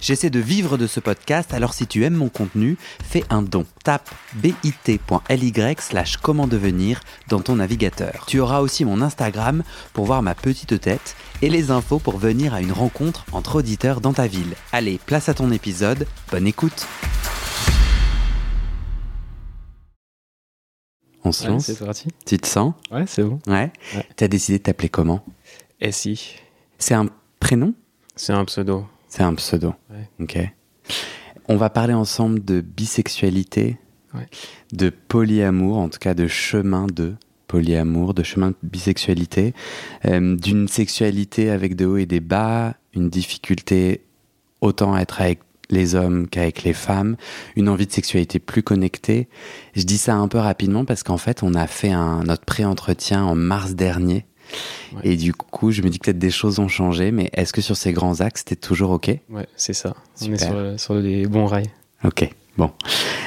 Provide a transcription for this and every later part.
J'essaie de vivre de ce podcast, alors si tu aimes mon contenu, fais un don. Tape bit.ly slash comment devenir dans ton navigateur. Tu auras aussi mon Instagram pour voir ma petite tête et les infos pour venir à une rencontre entre auditeurs dans ta ville. Allez, place à ton épisode, bonne écoute On se Ouais, lance c'est parti. Tu te sens? Ouais, c'est bon. Ouais. Ouais. T'as décidé de t'appeler comment? SI, C'est un prénom? C'est un pseudo. C'est un pseudo. Ouais. Ok. On va parler ensemble de bisexualité, Ouais. de polyamour, en tout cas de chemin de polyamour, de chemin de bisexualité, euh, d'une sexualité avec des hauts et des bas, une difficulté autant à être avec les hommes qu'avec les femmes, une envie de sexualité plus connectée. Je dis ça un peu rapidement parce qu'en fait, on a fait un, notre pré-entretien en mars dernier. Ouais. Et du coup, je me dis que peut-être des choses ont changé, mais est-ce que sur ces grands axes, c'était toujours OK? Ouais, c'est ça. On est sur, le- sur les bons rails. Ok, bon.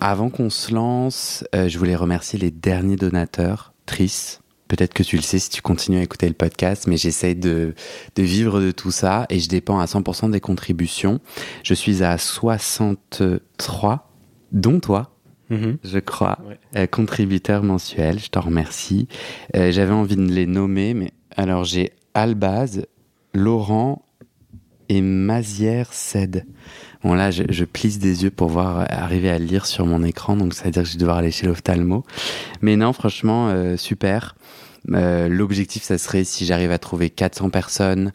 Avant qu'on se lance, euh, je voulais remercier les derniers donateurs, Tris. Peut-être que tu le sais si tu continues à écouter le podcast, mais j'essaye de, de vivre de tout ça et je dépends à 100% des contributions. Je suis à 63, dont toi, Mhm. je crois, Ouais. euh, contributeur mensuel. Je t'en remercie. Euh, J'avais envie de les nommer, mais alors j'ai Albaz, Laurent et Mazière Ced. Bon là, je, je plisse des yeux pour voir euh, arriver à le lire sur mon écran, donc ça veut dire que je vais devoir aller chez l'ophtalmo. Mais non, franchement, euh, super. Euh, L'objectif, ça serait si j'arrive à trouver 400 personnes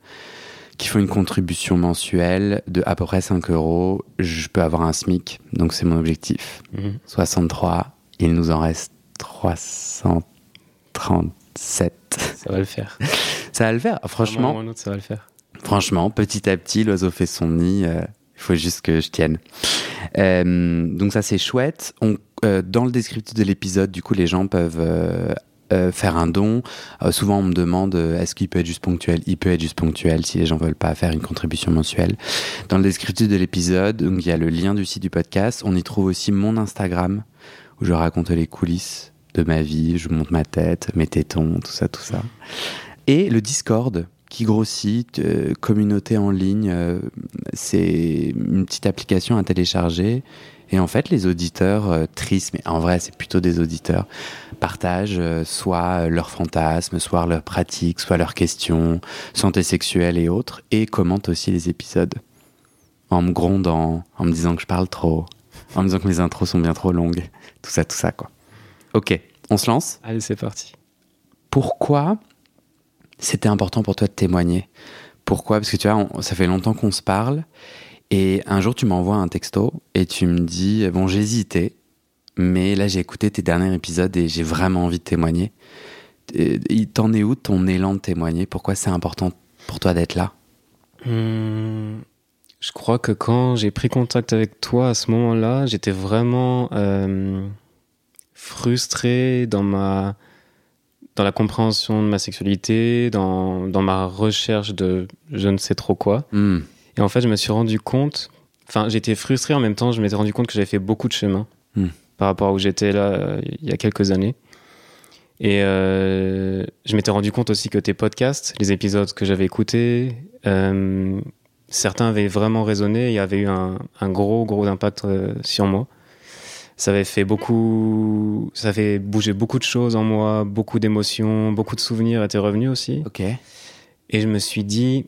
qui font une contribution mensuelle de à peu près 5 euros, je peux avoir un SMIC. Donc c'est mon objectif. Mhm. 63, il nous en reste 337. Ça va le faire. Ça va le faire, franchement. ou un autre, ça va le faire. Franchement, petit à petit, l'oiseau fait son nid. euh, Il faut juste que je tienne. Euh, donc ça, c'est chouette. On, euh, dans le descriptif de l'épisode, du coup, les gens peuvent euh, faire un don. Euh, souvent, on me demande euh, est-ce qu'il peut être juste ponctuel? Il peut être juste ponctuel si les gens veulent pas faire une contribution mensuelle. Dans le descriptif de l'épisode, il y a le lien du site du podcast. On y trouve aussi mon Instagram où je raconte les coulisses de ma vie. Je vous montre ma tête, mes tétons, tout ça, tout ça. Et le Discord qui grossit, communauté en ligne, c'est une petite application à télécharger. Et en fait, les auditeurs tristes, mais en vrai, c'est plutôt des auditeurs, partagent euh, soit leurs fantasmes, soit leurs pratiques, soit leurs questions, santé sexuelle et autres, et commentent aussi les épisodes. En me grondant, en me disant que je parle trop, en me disant que mes intros sont bien trop longues, tout ça, tout ça, quoi. Ok, on se lance? Allez, c'est parti. pourquoi c'était important pour toi de témoigner? Pourquoi? Parce que tu vois, on- ça fait longtemps qu'on se parle. Et un jour, tu m'envoies un texto et tu me dis Bon, hésité, mais là, j'ai écouté tes derniers épisodes et j'ai vraiment envie de témoigner. T'en es où ton élan de témoigner? Pourquoi c'est important pour toi d'être là? Hum, je crois que quand j'ai pris contact avec toi à ce moment-là, j'étais vraiment euh, frustré dans ma dans la compréhension de ma sexualité, dans, dans ma recherche de je ne sais trop quoi. Hmm, Et en fait, je me suis rendu compte, enfin, j'étais frustré en même temps, je m'étais rendu compte que j'avais fait beaucoup de chemin Hmm. Par rapport à où j'étais là euh, il y a quelques années. Et euh, je m'étais rendu compte aussi que tes podcasts, les épisodes que j'avais écoutés, euh, certains avaient vraiment résonné et avaient eu un, un gros, gros impact euh, sur moi. Ça avait fait beaucoup, ça avait bougé beaucoup de choses en moi, beaucoup d'émotions, beaucoup de souvenirs étaient revenus aussi. Ok. Et je me suis dit,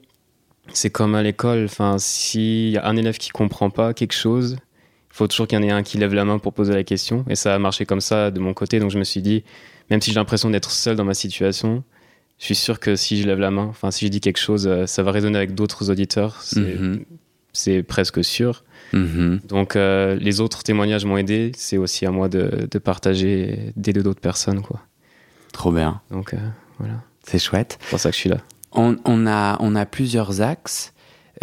c'est comme à l'école, enfin, s'il y a un élève qui comprend pas quelque chose, faut toujours qu'il y en ait un qui lève la main pour poser la question. Et ça a marché comme ça de mon côté. Donc je me suis dit, même si j'ai l'impression d'être seul dans ma situation, je suis sûr que si je lève la main, enfin, si je dis quelque chose, euh, ça va résonner avec d'autres auditeurs. C'est Mhm. presque sûr. Mhm. Donc euh, les autres témoignages m'ont aidé. C'est aussi à moi de, de partager, d'aider d'autres personnes, quoi. Trop bien. Donc euh, voilà, C'est chouette. c'est pour ça que je suis là. On, on a, on a plusieurs axes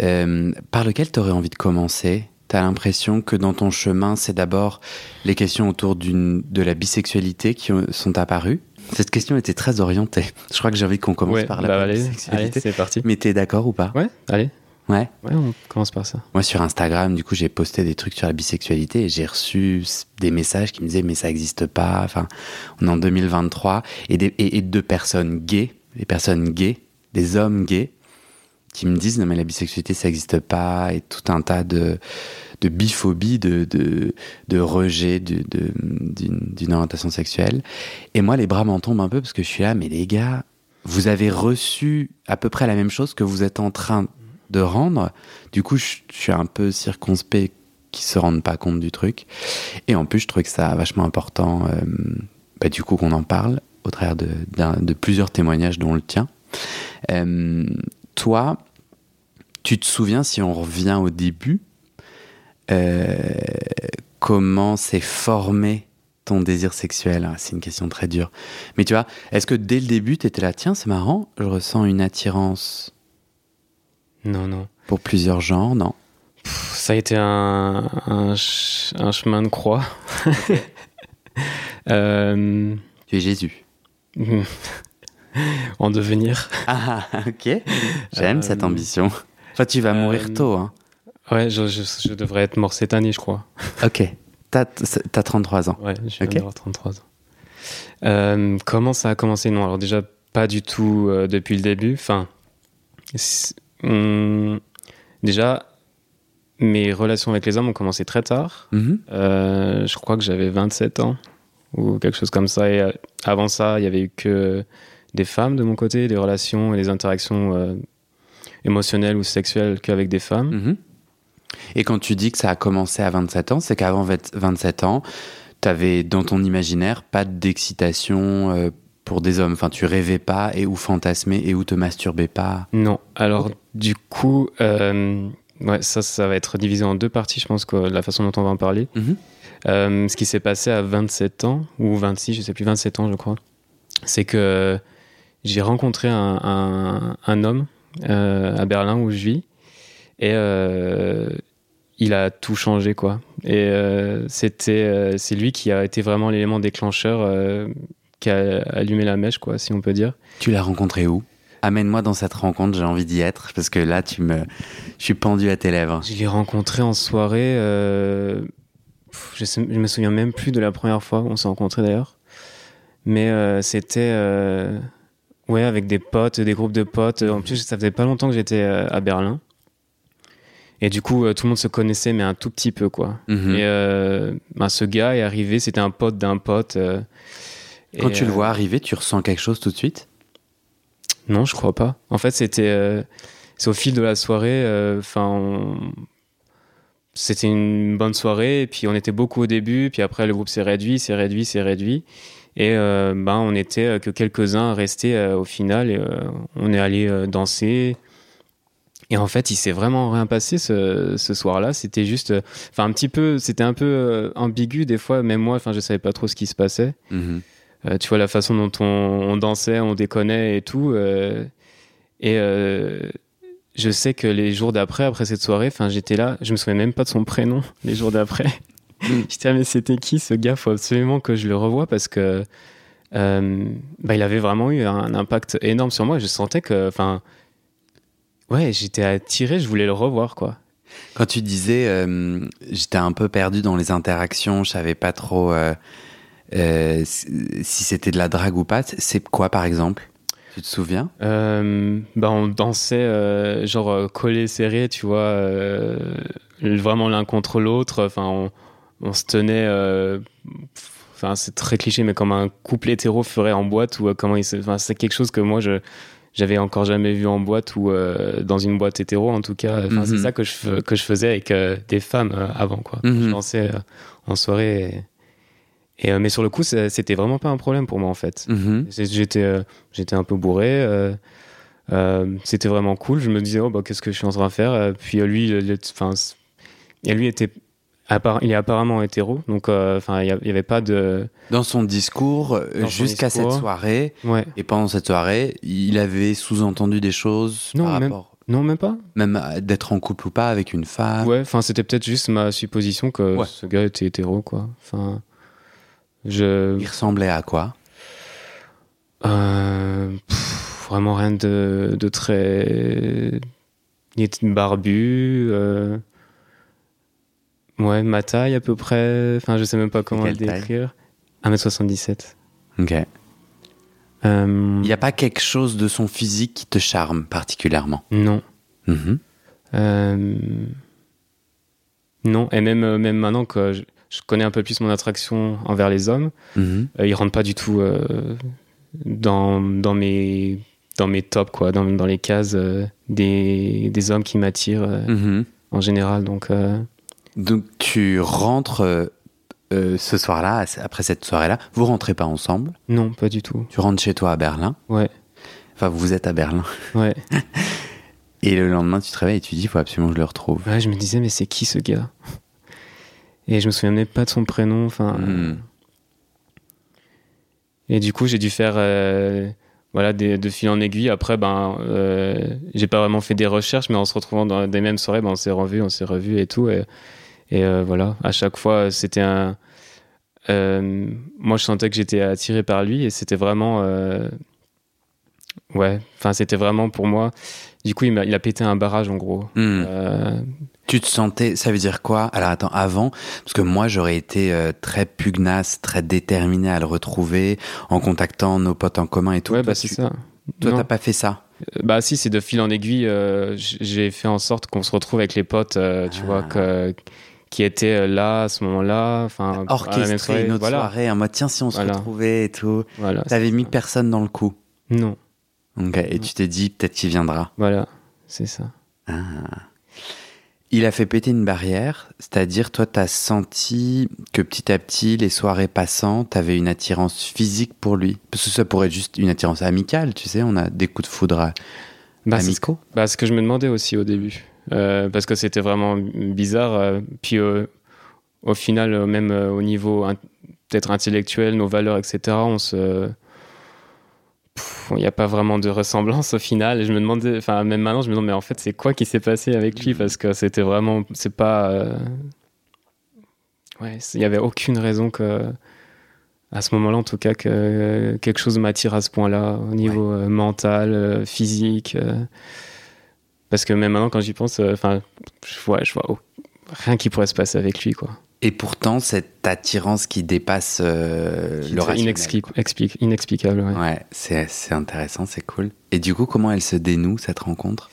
euh, par lesquels tu aurais envie de commencer? Tu as l'impression que dans ton chemin, c'est d'abord les questions autour de la bisexualité qui ont- sont apparues? Cette question était très orientée. Je crois que j'ai envie qu'on commence Ouais, par la bah, allez, bisexualité. c'est parti. Mais t'es d'accord ou pas? Ouais, allez. Ouais. Ouais, on commence par ça. Moi, sur Instagram, du coup, j'ai posté des trucs sur la bisexualité et j'ai reçu des messages qui me disaient, mais ça n'existe pas. Enfin, on est en 2023. Et, des, et, et de personnes gays, des personnes gays, des hommes gays, qui me disent, non, mais la bisexualité, ça n'existe pas. Et tout un tas de, de biphobie, de, de, rejet d'une orientation sexuelle. Et moi, les bras m'en tombent un peu parce que je suis là, mais les gars, vous avez reçu à peu près la même chose que vous êtes en train de rendre. Du coup, je, suis un peu circonspect qu'ils se rendent pas compte du truc. Et en plus, je trouvais que ça vachement important, euh, bah, du coup, qu'on en parle au travers de, plusieurs témoignages, dont le tien. Euh, toi, tu te souviens, si on revient au début, comment s'est formé ton désir sexuel Ah, C'est une question très dure. Mais tu vois, est-ce que dès le début, tu étais là, tiens, c'est marrant, je ressens une attirance Non, non. pour plusieurs genres Non? Pff, Ça a été un, un, ch- un chemin de croix. Euh, Tu es Jésus. en devenir. Ah, ok. J'aime Euh, cette ambition. Enfin, tu vas mourir euh, tôt. Hein. Ouais, je, je, je devrais être mort cette année, je crois. Ok. T'as, t'as 33 ans. Ouais, je viens Ok. d'avoir 33 ans. Euh, comment ça a commencé? Non, alors déjà, pas du tout euh, depuis le début. Enfin, hum, déjà, mes relations avec les hommes ont commencé très tard. Mhm. Euh, je crois que j'avais 27 ans ou quelque chose comme ça. Et avant ça, il y avait eu que des femmes de mon côté, des relations et des interactions émotionnelles ou sexuelles qu'avec des femmes. Mhm. Et quand tu dis que ça a commencé à 27 ans, c'est qu'avant 20 27 ans, t'avais dans ton imaginaire pas d'excitation euh, pour des hommes. Enfin, tu rêvais pas et ou fantasmais et ou te masturbais pas. Non. Alors, du coup, euh, ouais, ça, ça va être divisé en deux parties, je pense, la façon dont on va en parler. Mhm. Euh, ce qui s'est passé à 27 ans, ou 26, je sais plus, 27 ans, je crois, c'est que j'ai rencontré un, un- un homme à Berlin où je vis, et euh, il a tout changé, quoi. Et euh, c'était, euh, c'est lui qui a été vraiment l'élément déclencheur qui a allumé la mèche, quoi, si on peut dire. Tu l'as rencontré où? Amène-moi dans cette rencontre, j'ai envie d'y être parce que là, tu me, je suis pendu à tes lèvres. Je l'ai rencontré en soirée. euh, pff, je, sais- je me souviens même plus de la première fois où on s'est rencontrés d'ailleurs. Mais euh, c'était euh, ouais avec des potes, des groupes de potes. En plus, ça faisait pas longtemps que j'étais à Berlin. Et du coup, euh, tout le monde se connaissait, mais un tout petit peu quoi. Mhm. Et euh, ben, ce gars est arrivé, c'était un pote d'un pote. euh, Quand tu le vois arriver, tu ressens quelque chose tout de suite? Non, je crois pas. En fait, c'était c'est au fil de la soirée. Enfin, c'était une bonne soirée. Et puis on était beaucoup au début. Puis après, le groupe s'est réduit, s'est réduit, s'est réduit. Et ben, on était que quelques-uns restés au final. Et, on est allé danser. Et en fait, il s'est vraiment rien passé ce, ce soir-là. C'était juste, enfin un petit peu, c'était un peu euh, ambigu des fois. Même moi, enfin, je savais pas trop ce qui se passait. Mhm. Euh, tu vois la façon dont on, on dansait, on déconnait et tout. euh, et euh, je sais que les jours d'après, après cette soirée, enfin j'étais là, je me souviens même pas de son prénom les jours d'après. j'étais là, mais c'était qui ce gars? Faut absolument que je le revoie parce que bah, il avait vraiment eu un impact énorme sur moi. Je sentais que, enfin, ouais, j'étais attiré, je voulais le revoir quoi. Quand tu disais, euh, j'étais un peu perdu dans les interactions, je savais pas trop euh, euh, si c'était de la drague ou pas. C'est quoi, par exemple? Tu te souviens? Bah on dansait genre collé serré tu vois vraiment l'un contre l'autre enfin on, on se tenait enfin c'est très cliché mais comme un couple hétéro ferait en boîte ou euh, comment il se enfin c'est quelque chose que moi je j'avais encore jamais vu en boîte ou euh, dans une boîte hétéro en tout cas enfin Mhm. c'est ça que je que je faisais avec euh, des femmes euh, avant quoi Mhm. je dansais en soirée et, et, mais sur le coup c'était vraiment pas un problème pour moi en fait Mhm. c'est- J'étais, j'étais un peu bourré. c'était vraiment cool. Je me disais, oh, bah, qu'est-ce que je suis en train de faire? Puis lui, enfin, lui était, il est apparemment hétéro, donc euh, enfin, il n'y avait pas de, Dans son discours, euh, jusqu'à cette soirée, ouais, et pendant cette soirée, il avait sous-entendu des choses Non, par même- rapport, non même pas. même d'être en couple ou pas avec une femme. Ouais, enfin, c'était peut-être juste ma supposition que Ouais. ce gars était hétéro, quoi. Enfin, je, Il ressemblait à quoi? Euh, pff, vraiment rien de, de très il était barbu. euh, Ouais, ma taille à peu près. Enfin, je sais même pas comment taille décrire. 1m77. Ok. Euh, Il n'y a pas quelque chose de son physique qui te charme particulièrement? Non. Mhm. Euh, Non, et même, euh, même maintenant que je, je connais un peu plus mon attraction envers les hommes, Mhm. euh, ils rentrent pas du tout dans, dans, mes, dans mes tops, quoi, dans, dans les cases des, des hommes qui m'attirent Mhm. en général. Donc, Donc tu rentres euh, euh, ce soir-là, après cette soirée-là, vous rentrez pas ensemble, non, pas du tout. tu rentres chez toi à Berlin, Ouais, enfin vous êtes à Berlin, ouais. et le lendemain tu te réveilles et tu dis il faut absolument que je le retrouve. Ouais, je me disais, mais c'est qui ce gars? Et je me souviens même pas de son prénom. Enfin, Hmm. Et du coup, j'ai dû faire euh, voilà, des, de fil en aiguille. Après, ben, euh, j'ai pas vraiment fait des recherches, mais en se retrouvant dans des mêmes soirées, ben, on s'est revus, on s'est revus et tout. Et, et euh, voilà, à chaque fois, c'était un. euh, moi, je sentais que j'étais attiré par lui et c'était vraiment. euh, ouais, enfin, c'était vraiment pour moi. Du coup, il, a pété un barrage en gros. Hmm. Tu te sentais, ça veut dire quoi? Alors attends, avant, parce que moi j'aurais été euh, très pugnace, très déterminé à le retrouver, en contactant nos potes en commun et tout. ouais, Toi, bah c'est tu- ça. Toi t'as pas fait ça? Bah si, c'est de fil en aiguille. euh, j'ai fait en sorte qu'on se retrouve avec les potes, euh, tu Ah. vois, que, qui étaient euh, là à ce moment-là. Enfin, Orchestré soirée, une autre voilà, soirée, en mode tiens si on se Voilà. retrouvait et tout. Voilà. T'avais c'est mis ça. personne dans le coup. Non, et tu t'es dit peut-être qu'il viendra. voilà, c'est ça. Ah. Il a fait péter une barrière, c'est-à-dire toi t'as senti que petit à petit les soirées passant, t'avais une attirance physique pour lui? Parce que ça pourrait être juste une attirance amicale, tu sais, on a des coups de foudre à- Bah, c'est amicaux. bah, ce que je me demandais aussi au début. Euh, parce que c'était vraiment bizarre. euh, puis euh, au final, même au niveau peut-être intellectuel, nos valeurs, etc., on se. Il n'y a pas vraiment de ressemblance au final. Et je me demandais, enfin, même maintenant, je me demande, mais en fait, c'est quoi qui s'est passé avec lui? Parce que c'était vraiment. C'est pas. euh, Ouais, il n'y avait aucune raison que. À ce moment-là, en tout cas, que euh, quelque chose m'attire à ce point-là, au niveau euh, mental, physique. Parce que même maintenant, quand j'y pense, euh, enfin, je vois, je vois rien qui pourrait se passer avec lui, quoi. Et pourtant, cette attirance qui dépasse euh, le rationnel. quoi. expli- inexplicable. ouais. Ouais, c'est intéressant, c'est cool. Et du coup, comment elle se dénoue cette rencontre?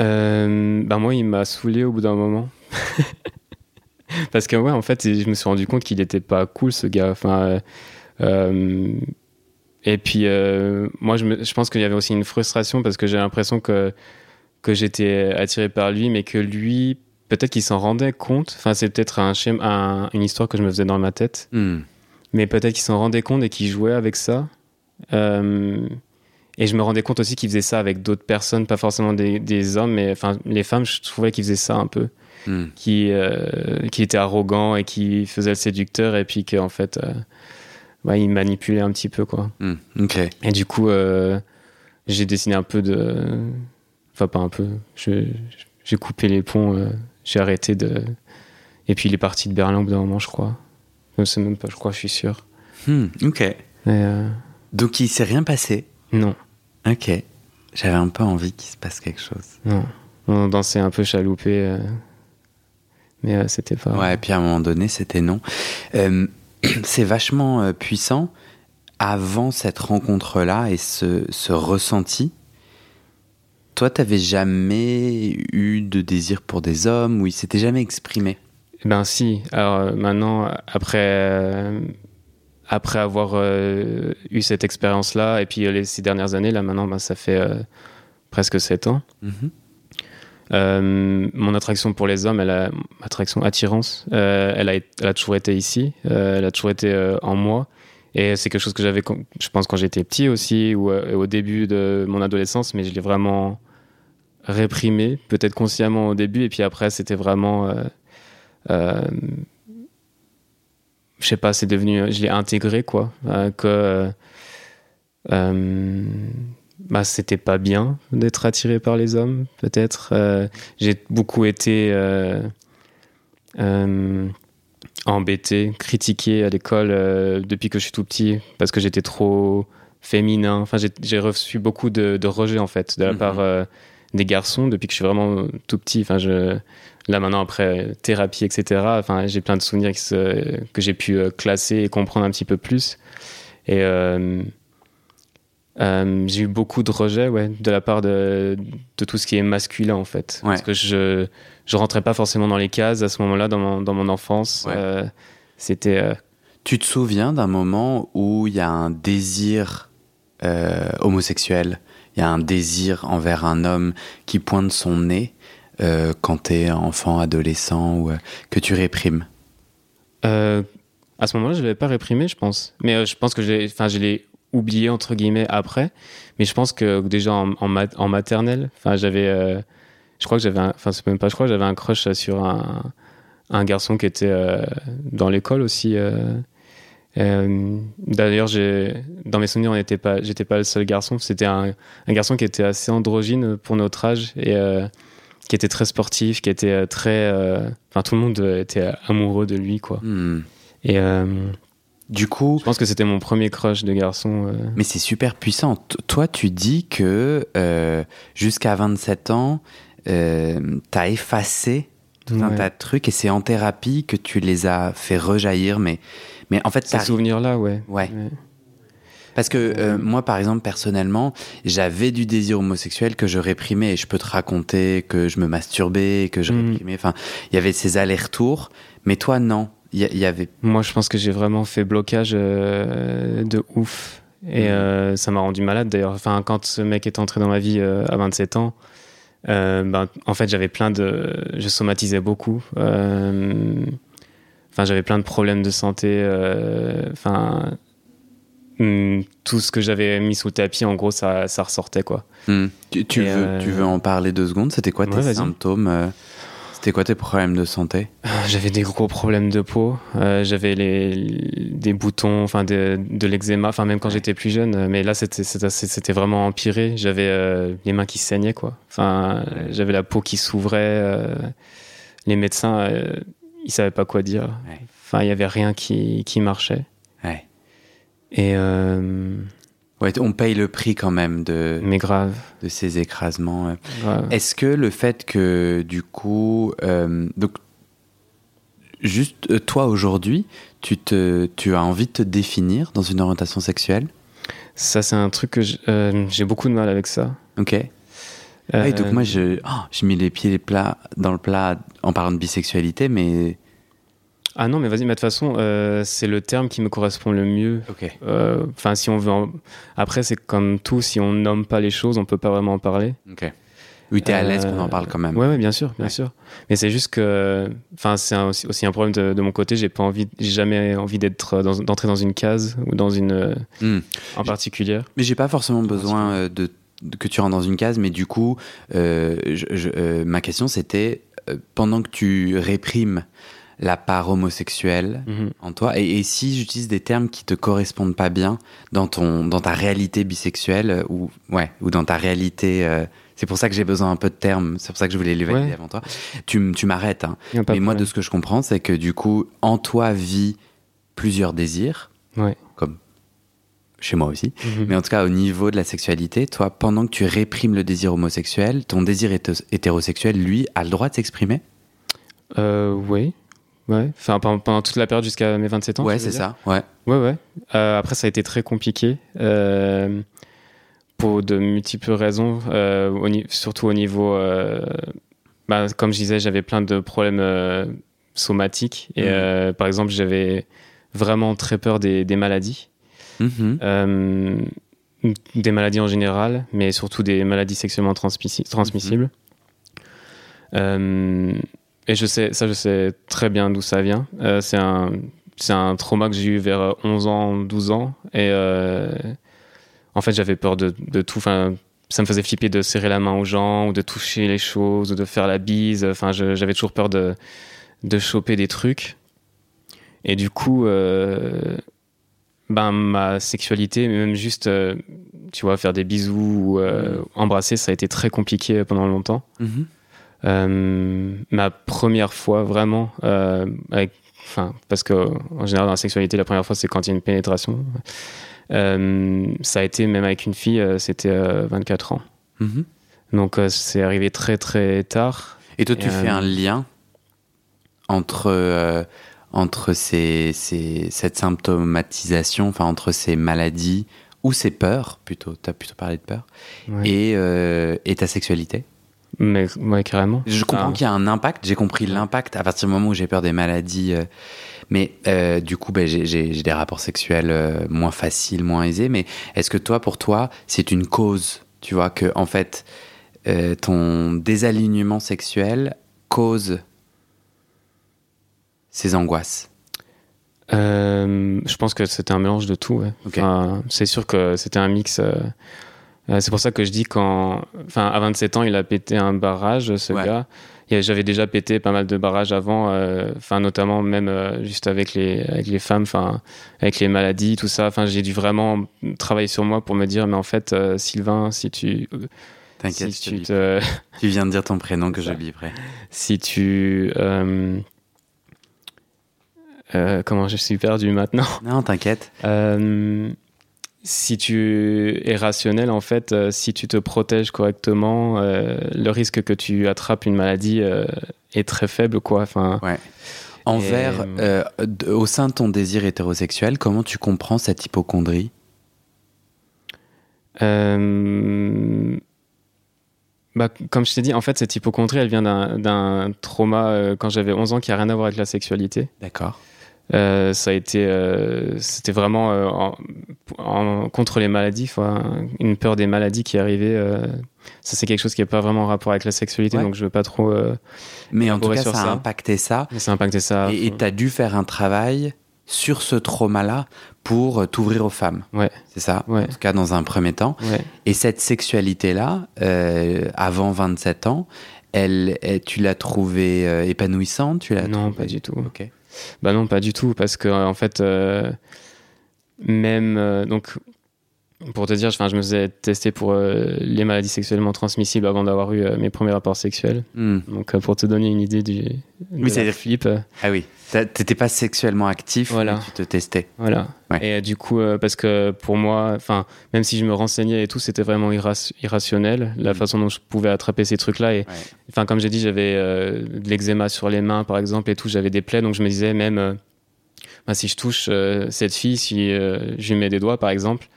Euh, ben moi, il m'a saoulé au bout d'un moment. Parce que, ouais, en fait, je me suis rendu compte qu'il était pas cool, ce gars. Enfin, euh, et puis, moi, je, me- je pense qu'il y avait aussi une frustration parce que j'ai l'impression que, que j'étais attiré par lui, mais que lui, peut-être qu'il s'en rendait compte. Enfin, c'est peut-être un schéma, un- une histoire que je me faisais dans ma tête. Hmm. mais peut-être qu'il s'en rendait compte et qu'il jouait avec ça. Euh, et je me rendais compte aussi qu'il faisait ça avec d'autres personnes, pas forcément des, des hommes, mais enfin les femmes, je trouvais qu'ils faisaient ça un peu, Hmm. qui euh, qui était arrogant et qui faisait le séducteur et puis qu'en fait, euh, il manipulait un petit peu quoi. Ok. Et du coup, euh, j'ai dessiné un peu de, enfin pas un peu, j'ai coupé les ponts, euh, j'ai arrêté de, et puis il est parti de Berlin au bout d'un moment, je crois. Je sais même pas, je crois, je suis sûr. Hmm. Ok. Euh, Donc il s'est rien passé? non, Ok. J'avais un peu envie qu'il se passe quelque chose. non. On dansait un peu chaloupé, euh, mais euh, c'était pas. Ouais, et puis à un moment donné, c'était non. C'est vachement puissant. Avant cette rencontre-là et ce, ce ressenti, toi, t'avais jamais eu de désir pour des hommes ou il s'était jamais exprimé Ben si. Alors euh, maintenant, après, euh, après avoir euh, eu cette expérience-là, et puis les six dernières années, là maintenant, ben, ça fait euh, presque sept ans. Mhm. Euh, mon attraction pour les hommes, elle a, attraction, attirance, elle, a, été- elle a toujours été ici, elle a toujours été en moi. Et c'est quelque chose que j'avais, je pense, quand j'étais petit aussi, ou euh, au début de mon adolescence, mais je l'ai vraiment réprimé, peut-être consciemment au début, et puis après, c'était vraiment. euh, euh, je sais pas, c'est devenu. Je l'ai intégré, quoi. euh, que. euh, bah, c'était pas bien d'être attiré par les hommes, peut-être. J'ai beaucoup été embêté, critiqué à l'école euh, depuis que je suis tout petit parce que j'étais trop féminin. Enfin, j'ai- reçu beaucoup de, de rejet en fait de la Mhm. part euh, des garçons depuis que je suis vraiment tout petit. Enfin, je, là maintenant après thérapie, etc. Enfin, j'ai plein de souvenirs que j'ai pu classer et comprendre un petit peu plus. Et euh, j'ai eu beaucoup de rejets ouais, de la part de, de, tout ce qui est masculin en fait. Parce que je je rentrais pas forcément dans les cases à ce moment-là dans mon, dans mon enfance. Euh, c'était. Euh, tu te souviens d'un moment où il y a un désir homosexuel, il y a un désir envers un homme qui pointe son nez quand tu es enfant, adolescent ou que tu réprimes? À ce moment-là, je l'avais pas réprimé, je pense. Mais je pense que je l'ai oublié entre guillemets après. Mais je pense que déjà en, en, maternelle, enfin j'avais, euh, je crois que j'avais, enfin c'est même pas, je crois j'avais un crush sur un, un garçon qui était euh, dans l'école aussi. Euh. D'ailleurs, dans mes souvenirs, on n'était pas, j'étais pas le seul garçon. C'était un, un, garçon qui était assez androgyne pour notre âge et qui était très sportif, qui était très, enfin tout le monde était amoureux de lui quoi. Hmm. Et du coup. Je pense que c'était mon premier crush de garçon. Euh. Mais c'est super puissant. toi, tu dis que euh, jusqu'à 27 ans, euh, t'as effacé tout un tas de trucs et c'est en thérapie que tu les as fait rejaillir. Mais, mais en fait, ces souvenirs-là, ouais. ouais. Parce que euh, moi, par exemple, personnellement, j'avais du désir homosexuel que je réprimais. Et je peux te raconter que je me masturbais, que je mm. réprimais. Enfin, il y avait ces allers-retours. Mais toi, non il y, avait. Moi, je pense que j'ai vraiment fait blocage euh, de ouf. Et mhm. euh, ça m'a rendu malade d'ailleurs. Enfin, quand ce mec est entré dans ma vie euh, à 27 ans, ben, en fait, j'avais plein de. Je somatisais beaucoup. Enfin, j'avais plein de problèmes de santé. Enfin. Hmm, tout ce que j'avais mis sous le tapis, en gros, ça, ça ressortait quoi. Hmm. Tu, veux, tu veux en parler deux secondes? C'était quoi tes symptômes c'était quoi tes problèmes de santé euh, J'avais des gros problèmes de peau. Euh, j'avais les, des boutons, enfin de, de l'eczéma, enfin même quand j'étais plus jeune. Mais là, c'était, vraiment empiré. J'avais euh, les mains qui saignaient, quoi. Enfin, j'avais la peau qui s'ouvrait. les médecins, ils savaient pas quoi dire. Enfin, il y avait rien qui, qui marchait. Ouais. Et Ouais, on paye le prix quand même de, Mais grave. de ces écrasements. Est-ce que le fait que, du coup, euh, donc, juste euh, toi aujourd'hui, tu, te, tu as envie de te définir dans une orientation sexuelle? Ça, c'est un truc que euh, j'ai beaucoup de mal avec ça. Ok. Ah donc moi, je, oh, j'ai mis les pieds dans le plat en parlant de bisexualité, mais ah non, mais vas-y, mais de toute façon, euh, c'est le terme qui me correspond le mieux. Euh, enfin, si on veut. Après, c'est comme tout, si on nomme pas les choses, on peut pas vraiment en parler. Ok. Oui, t'es à l'aise qu'on en parle quand même. Ouais, ouais bien sûr, bien sûr. Mais c'est juste que, enfin, c'est aussi, un problème de, mon côté. J'ai pas envie, j'ai jamais envie d'être, d'entrer dans une case ou dans une, hmm. en particulier. Mais j'ai pas forcément besoin euh, de, que tu rentres dans une case. Mais du coup, ma question c'était pendant que tu réprimes la part homosexuelle mhm. en toi. Et, si j'utilise des termes qui te correspondent pas bien dans ton dans ta réalité bisexuelle euh, ou ouais ou dans ta réalité euh, c'est pour ça que j'ai besoin un peu de termes c'est pour ça que je voulais les valider avant toi. Tu, tu m'arrêtes hein. mais moi de ce que je comprends c'est que du coup en toi vit plusieurs désirs. Comme chez moi aussi. Mhm. mais en tout cas au niveau de la sexualité toi pendant que tu réprimes le désir homosexuel ton désir hétérosexuel lui a le droit de s'exprimer? Euh, oui Ouais, enfin pendant, toute la période jusqu'à mes 27 ans. Ouais, c'est ça. Ouais. Ouais, ouais. Euh, après, ça a été très compliqué euh, pour de multiples raisons, euh, surtout au niveau. Bah, comme je disais, j'avais plein de problèmes somatiques et mm. par exemple, j'avais vraiment très peur des, maladies. Mm-hmm. des maladies en général, mais surtout des maladies sexuellement transmissibles. Mm-hmm. Et je sais, ça, je sais très bien d'où ça vient. Euh, c'est un, c'est un trauma que j'ai eu vers 11 ans, 12 ans. Et euh, en fait, j'avais peur de, de tout. Enfin, ça me faisait flipper de serrer la main aux gens, ou de toucher les choses, ou de faire la bise. Enfin, j'avais toujours peur de, de choper des trucs. Et du coup, euh, ben, ma sexualité, même juste, tu vois, faire des bisous ou embrasser, ça a été très compliqué pendant longtemps. Mm-hmm. Euh, ma première fois vraiment, euh, avec, enfin, parce que en général dans la sexualité, la première fois c'est quand il y a une pénétration. Euh, ça a été même avec une fille, c'était 24 ans. Mhm. Donc euh, c'est arrivé très très tard. Et toi, tu Et, fais euh, un lien entre, euh, entre ces, ces- cette symptomatisation, enfin entre ces maladies ou ces peurs, plutôt, tu as plutôt parlé de peur, Ouais. et, euh, et ta sexualité? Mais ouais, carrément. Je comprends Ah. qu'il y a un impact, j'ai compris l'impact à partir du moment où j'ai peur des maladies. euh, mais euh, du coup, ben, j'ai- des rapports sexuels euh, moins faciles, moins aisés. Mais est-ce que toi, pour toi, c'est une cause Tu vois, que en fait, ton désalignement sexuel cause ces angoisses? Je pense que c'était un mélange de tout. ouais. Enfin, c'est sûr que c'était un mix. Euh, c'est pour ça que je dis quand, enfin, à 27 ans, il a pété un barrage, ce Ouais. gars. J'avais déjà pété pas mal de barrages avant, euh, notamment même euh, juste avec les avec les femmes, enfin avec les maladies, tout ça. Enfin, j'ai dû vraiment travailler sur moi pour me dire, mais en fait, Sylvain, si tu T'inquiète, si tu te tu viens de dire ton prénom que je biperai. si tu comment je suis perdu maintenant? Non, t'inquiète. Euh, si tu es rationnel, en fait, euh, si tu te protèges correctement, euh, le risque que tu attrapes une maladie euh, est très faible, quoi. Enfin, Envers, Et- au sein de ton désir hétérosexuel, comment tu comprends cette hypochondrie? Bah, comme je t'ai dit, en fait, cette hypochondrie, elle vient d'un- trauma quand j'avais 11 ans qui a rien à voir avec la sexualité. D'accord. Euh, ça a été, euh, c'était vraiment euh, en- en- contre les maladies, une peur des maladies qui arrivait. ça, c'est quelque chose qui n'est pas vraiment en rapport avec la sexualité, Ouais. donc je veux pas trop. Mais en tout cas, ça a impacté ça. mais ça a impacté ça. Et tu as dû faire un travail sur ce trauma-là pour t'ouvrir aux femmes. Ouais. C'est ça? Ouais. En tout cas, dans un premier temps. Ouais. Et cette sexualité-là, euh, avant 27 ans, elle, elle- tu l'as trouvée épanouissante? Tu l'as Non, trouvée- pas du tout. Ok. Bah non, pas du tout, parce que en fait, euh, même euh, donc. Pour te dire, enfin, je me faisais tester pour euh, les maladies sexuellement transmissibles avant d'avoir eu euh, mes premiers rapports sexuels. Hmm. Donc, euh, pour te donner une idée du Oui, c'est-à-dire- flip, Ah oui. T'étais pas sexuellement actif, Voilà. mais tu te testais. Voilà. Ouais. Et du coup, parce que pour moi, enfin, même si je me renseignais et tout, c'était vraiment irra- irrationnel la Mm. façon dont je pouvais attraper ces trucs-là. Et enfin, comme j'ai dit, j'avais de l'eczéma sur les mains, par exemple, et tout, j'avais des plaies, donc je me disais même, bah, si je touche euh, cette fille, si euh, je lui mets des doigts, par exemple,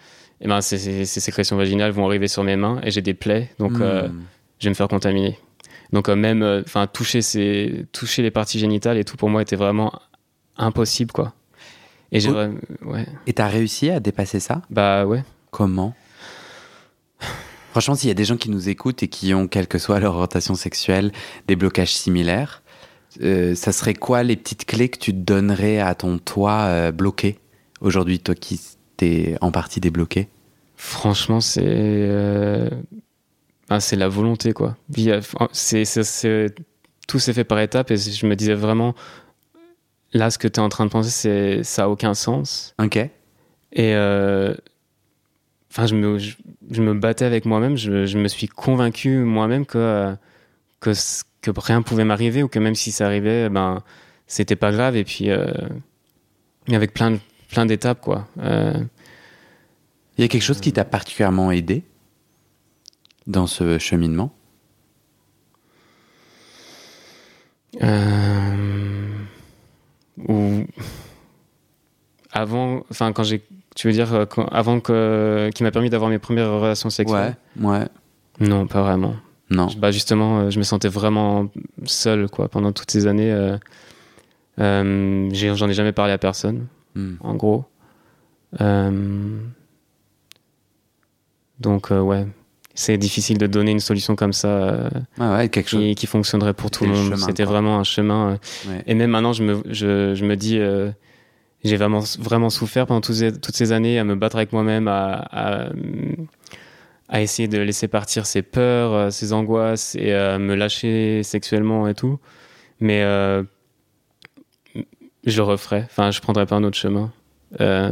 et ben, ces, ces- ces sécrétions vaginales vont arriver sur mes mains et j'ai des plaies, donc Hmm. euh, je vais me faire contaminer. Donc euh, même, euh, toucher ces, toucher les parties génitales et tout pour moi était vraiment impossible, quoi. Et j'ai, Oh. ouais. Et t'as réussi à dépasser ça? Bah ouais. Comment? Franchement, s'il y a des gens qui nous écoutent et qui ont, quelle que soit leur orientation sexuelle, des blocages similaires, ça serait quoi les petites clés que tu donnerais à ton toi bloqué? Aujourd'hui, toi qui t'es en partie débloqué Franchement, c'est euh, ah, c'est la volonté quoi. C'est c'est- c'est- tout s'est fait par étapes et je me disais vraiment là ce que tu es en train de penser c'est ça a aucun sens Ok. et euh, enfin je me je, je me battais avec moi-même, je, je me suis convaincu moi-même que euh, que rien pouvait m'arriver ou que même si ça arrivait ben c'était pas grave et puis euh, mais avec plein de- plein d'étapes quoi. Euh, Il y a quelque chose qui t'a particulièrement aidé dans ce cheminement? Euh, ou avant, enfin quand j'ai, tu veux dire euh, quand- avant que qui m'a permis d'avoir mes premières relations sexuelles? Ouais. Non, pas vraiment. Non. Bah justement, euh, je me sentais vraiment seul quoi pendant toutes ces années. euh, euh, J'en ai jamais parlé à personne, Hmm. en gros. Euh, donc euh, ouais, c'est difficile de donner une solution comme ça. euh, Ouais, ouais, quelque chose. qui, fonctionnerait pour tout le monde. C'était vraiment un chemin. Ouais. Et même maintenant, je me, je, je me dis, j'ai vraiment, vraiment souffert pendant toutes ces, toutes ces années à me battre avec moi-même, à, à, à essayer de laisser partir ces peurs, ces angoisses et à me lâcher sexuellement et tout. Mais je le referai. Enfin, je prendrai pas un autre chemin. Euh,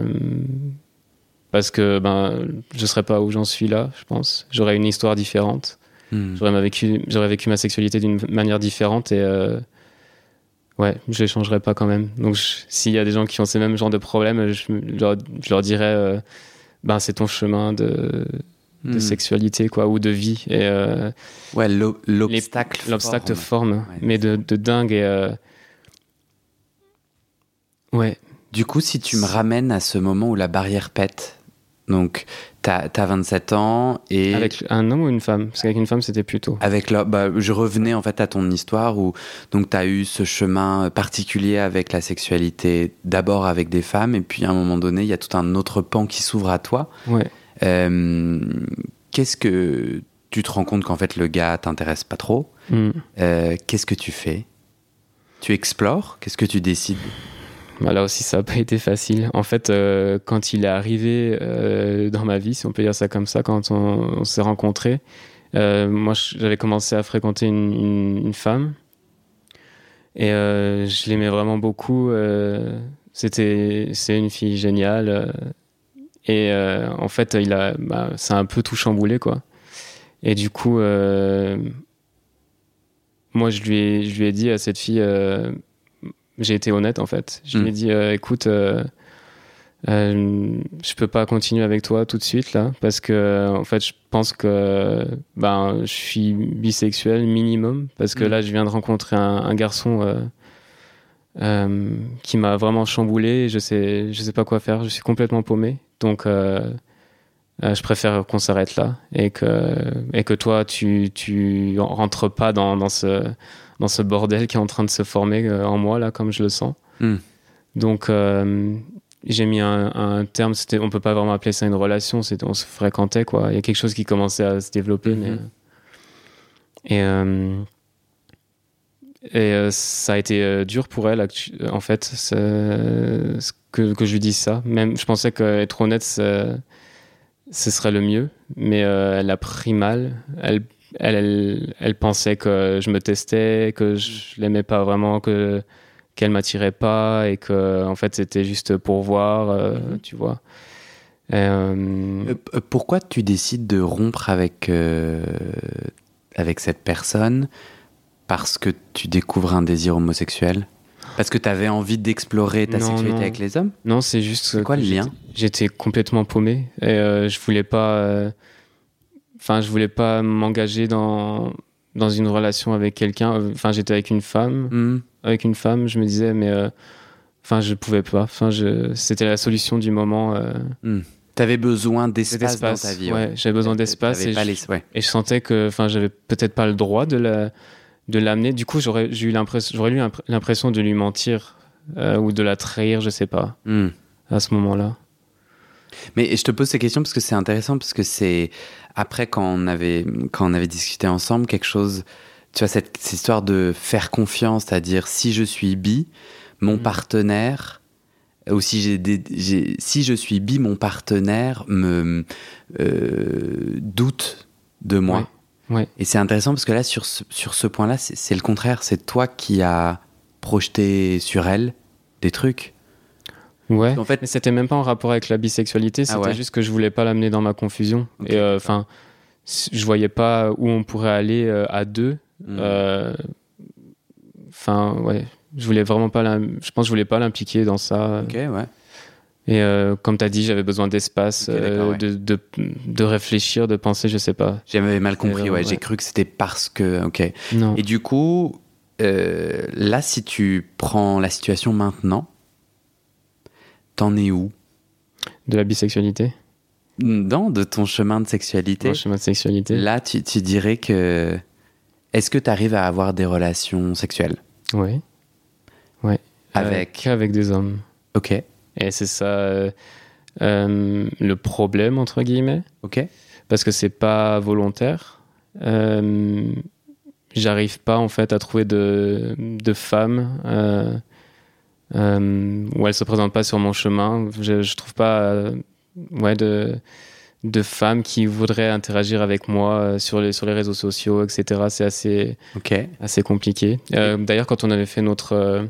parce que ben, je serais pas où j'en suis là, je pense. J'aurais une histoire différente. Hmm. J'aurais vécu, j'aurais vécu ma sexualité d'une manière différente et euh, ouais, je les changerais pas quand même. Donc s'il y a des gens qui ont ces mêmes genres de problèmes, je, leur, je leur dirais, euh, ben c'est ton chemin de de Hmm. sexualité, quoi, ou de vie. Et euh, Ouais, l'o- l'obstacle. l'obstacle forme. forme, Ouais. mais de, de dingue. Et, euh, Ouais, Du coup, si tu me ramènes à ce moment où la barrière pète, donc t'as as 27 ans et avec un homme ou une femme? Parce qu'avec une femme, c'était plus tôt. avec la- bah, je revenais en fait à ton histoire où donc tu as eu ce chemin particulier avec la sexualité, d'abord avec des femmes, et puis à un moment donné, il y a tout un autre pan qui s'ouvre à toi. Ouais. Euh, Qu'est-ce que tu te rends compte qu'en fait le gars t'intéresse pas trop? Hmm. Euh, Qu'est-ce que tu fais? Tu explores? Qu'est-ce que tu décides? Bah, là aussi, ça n'a pas été facile. En fait, euh, quand il est arrivé euh, dans ma vie, si on peut dire ça comme ça, quand on, s'est rencontrés, euh, moi, j'avais commencé à fréquenter une, femme. Et je l'aimais vraiment beaucoup. C'était, c'est une fille géniale. et en fait, il a, bah, ça a un peu tout chamboulé, quoi. Et du coup, moi, je lui, ai, je lui ai dit à cette fille, j'ai été honnête en fait. Je lui ai Mm. dit, euh, écoute, euh, euh, je peux pas continuer avec toi tout de suite là, parce que en fait, je pense que ben, je suis bisexuel minimum, parce que Mm. là, je viens de rencontrer un, un garçon euh, euh, qui m'a vraiment chamboulé. et Je sais, je sais pas quoi faire. Je suis complètement paumé, donc. je préfère qu'on s'arrête là et que, et que toi, tu, tu rentres pas dans, dans, ce, dans ce bordel qui est en train de se former euh, en moi, là, comme je le sens. Hmm. Donc, euh, j'ai mis un, un terme, c'était, on peut pas vraiment appeler ça une relation, c'était, on se fréquentait, quoi. Il y a quelque chose qui commençait à se développer, mais. Et, euh, et euh, ça a été dur pour elle, en fait, que, que je lui dise ça. Même, je pensais qu'être honnête, ce serait le mieux, mais elle a pris mal. Elle, elle, elle, elle pensait que je me testais, que je l'aimais pas vraiment, que qu'elle m'attirait pas et que en fait c'était juste pour voir, euh, Mhm. tu vois. Et, euh, Euh, Pourquoi tu décides de rompre avec, euh, avec cette personne Parce que tu découvres un désir homosexuel? Parce que tu avais envie d'explorer ta Non, sexualité non. avec les hommes? Non, c'est juste. C'est quoi le lien? J'étais complètement paumé et je voulais pas. Enfin, je voulais pas m'engager dans dans une relation avec quelqu'un. Enfin, j'étais avec une femme. Hmm. avec une femme, je me disais, mais euh, enfin, je pouvais pas. Enfin, je, c'était la solution du moment. euh, T'avais besoin d'espace dans ta vie. ouais, j'avais besoin d'espace et, je- les- ouais. et je sentais que, enfin, j'avais peut-être pas le droit de la, de l'amener. Du coup, j'aurais, eu l'impression, j'aurais eu l'impr- l'impression de lui mentir euh, ou de la trahir, je sais pas, Hmm. à ce moment-là. Mais je te pose ces questions parce que c'est intéressant, parce que c'est après quand on avait quand on avait discuté ensemble quelque chose, tu vois cette, cette histoire de faire confiance, c'est-à-dire si je suis bi, mon Mhm. partenaire ou si j'ai si je suis bi, mon partenaire me euh, doute de moi. Ouais, ouais. Et c'est intéressant parce que là sur ce, sur ce point-là, c'est c'est le contraire, c'est toi qui as projeté sur elle des trucs. Ouais. En fait, Mais c'était même pas en rapport avec la bisexualité, c'était Ah ouais juste que je voulais pas l'amener dans ma confusion. Ok, et euh, enfin, je voyais pas où on pourrait aller euh, à deux. Hmm. Euh, Enfin, ouais, je voulais vraiment pas. Je pense que je voulais pas l'impliquer dans ça. ok, ouais. Et euh, comme tu as dit, j'avais besoin d'espace, euh, ouais. de, de, de réfléchir, de penser, je sais pas. J'avais mal compris, ouais. J'ai cru que c'était parce que. Ok. Non. Et du coup, euh, là, si tu prends la situation maintenant, t'en es où? De la bisexualité, Dans de ton chemin de sexualité mon chemin de sexualité. Là, tu, tu dirais que. Est-ce que tu arrives à avoir des relations sexuelles? Oui. Ouais. Avec. Euh, Qu'avec des hommes. Ok, Et c'est ça euh, euh, le problème, entre guillemets. ok. parce que c'est pas volontaire. J'arrive pas en fait à trouver de, de femmes euh, où elles se présentent pas sur mon chemin. Je, je trouve pas euh, ouais, de, de femmes qui voudraient interagir avec moi euh, sur les, sur les réseaux sociaux, etc. C'est assez, Ok. assez compliqué. Euh, D'ailleurs, quand on avait fait notre,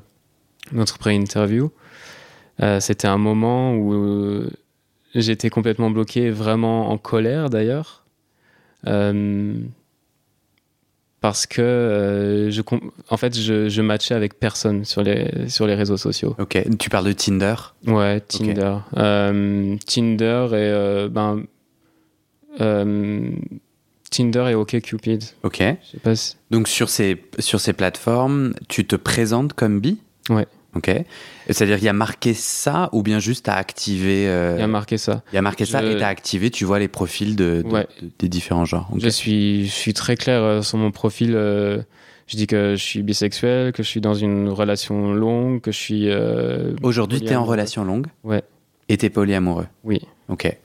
notre pré-interview, c'était un moment où j'étais complètement bloqué, vraiment en colère d'ailleurs. Parce que euh, je, en fait, je, je matchais avec personne sur les, sur les réseaux sociaux. Ok. Tu parles de Tinder? Ouais, Tinder. Euh, Tinder et euh, ben, Tinder et OkCupid. Ok. Je sais pas si... Donc sur ces, sur ces plateformes, tu te présentes comme bi? Ouais. Ok. C'est-à-dire il y a marqué ça ou bien juste à activer Il y a marqué ça. Il y a marqué ça Je- et t'as activé, tu vois les profils de, de- Ouais. de- des différents genres. Je suis, je suis très clair euh, sur mon profil. euh, je dis que je suis bisexuel, que je suis dans une relation longue, que je suis. euh, Aujourd'hui, t'es en relation longue Ouais. et t'es polyamoureux. Oui. Ok.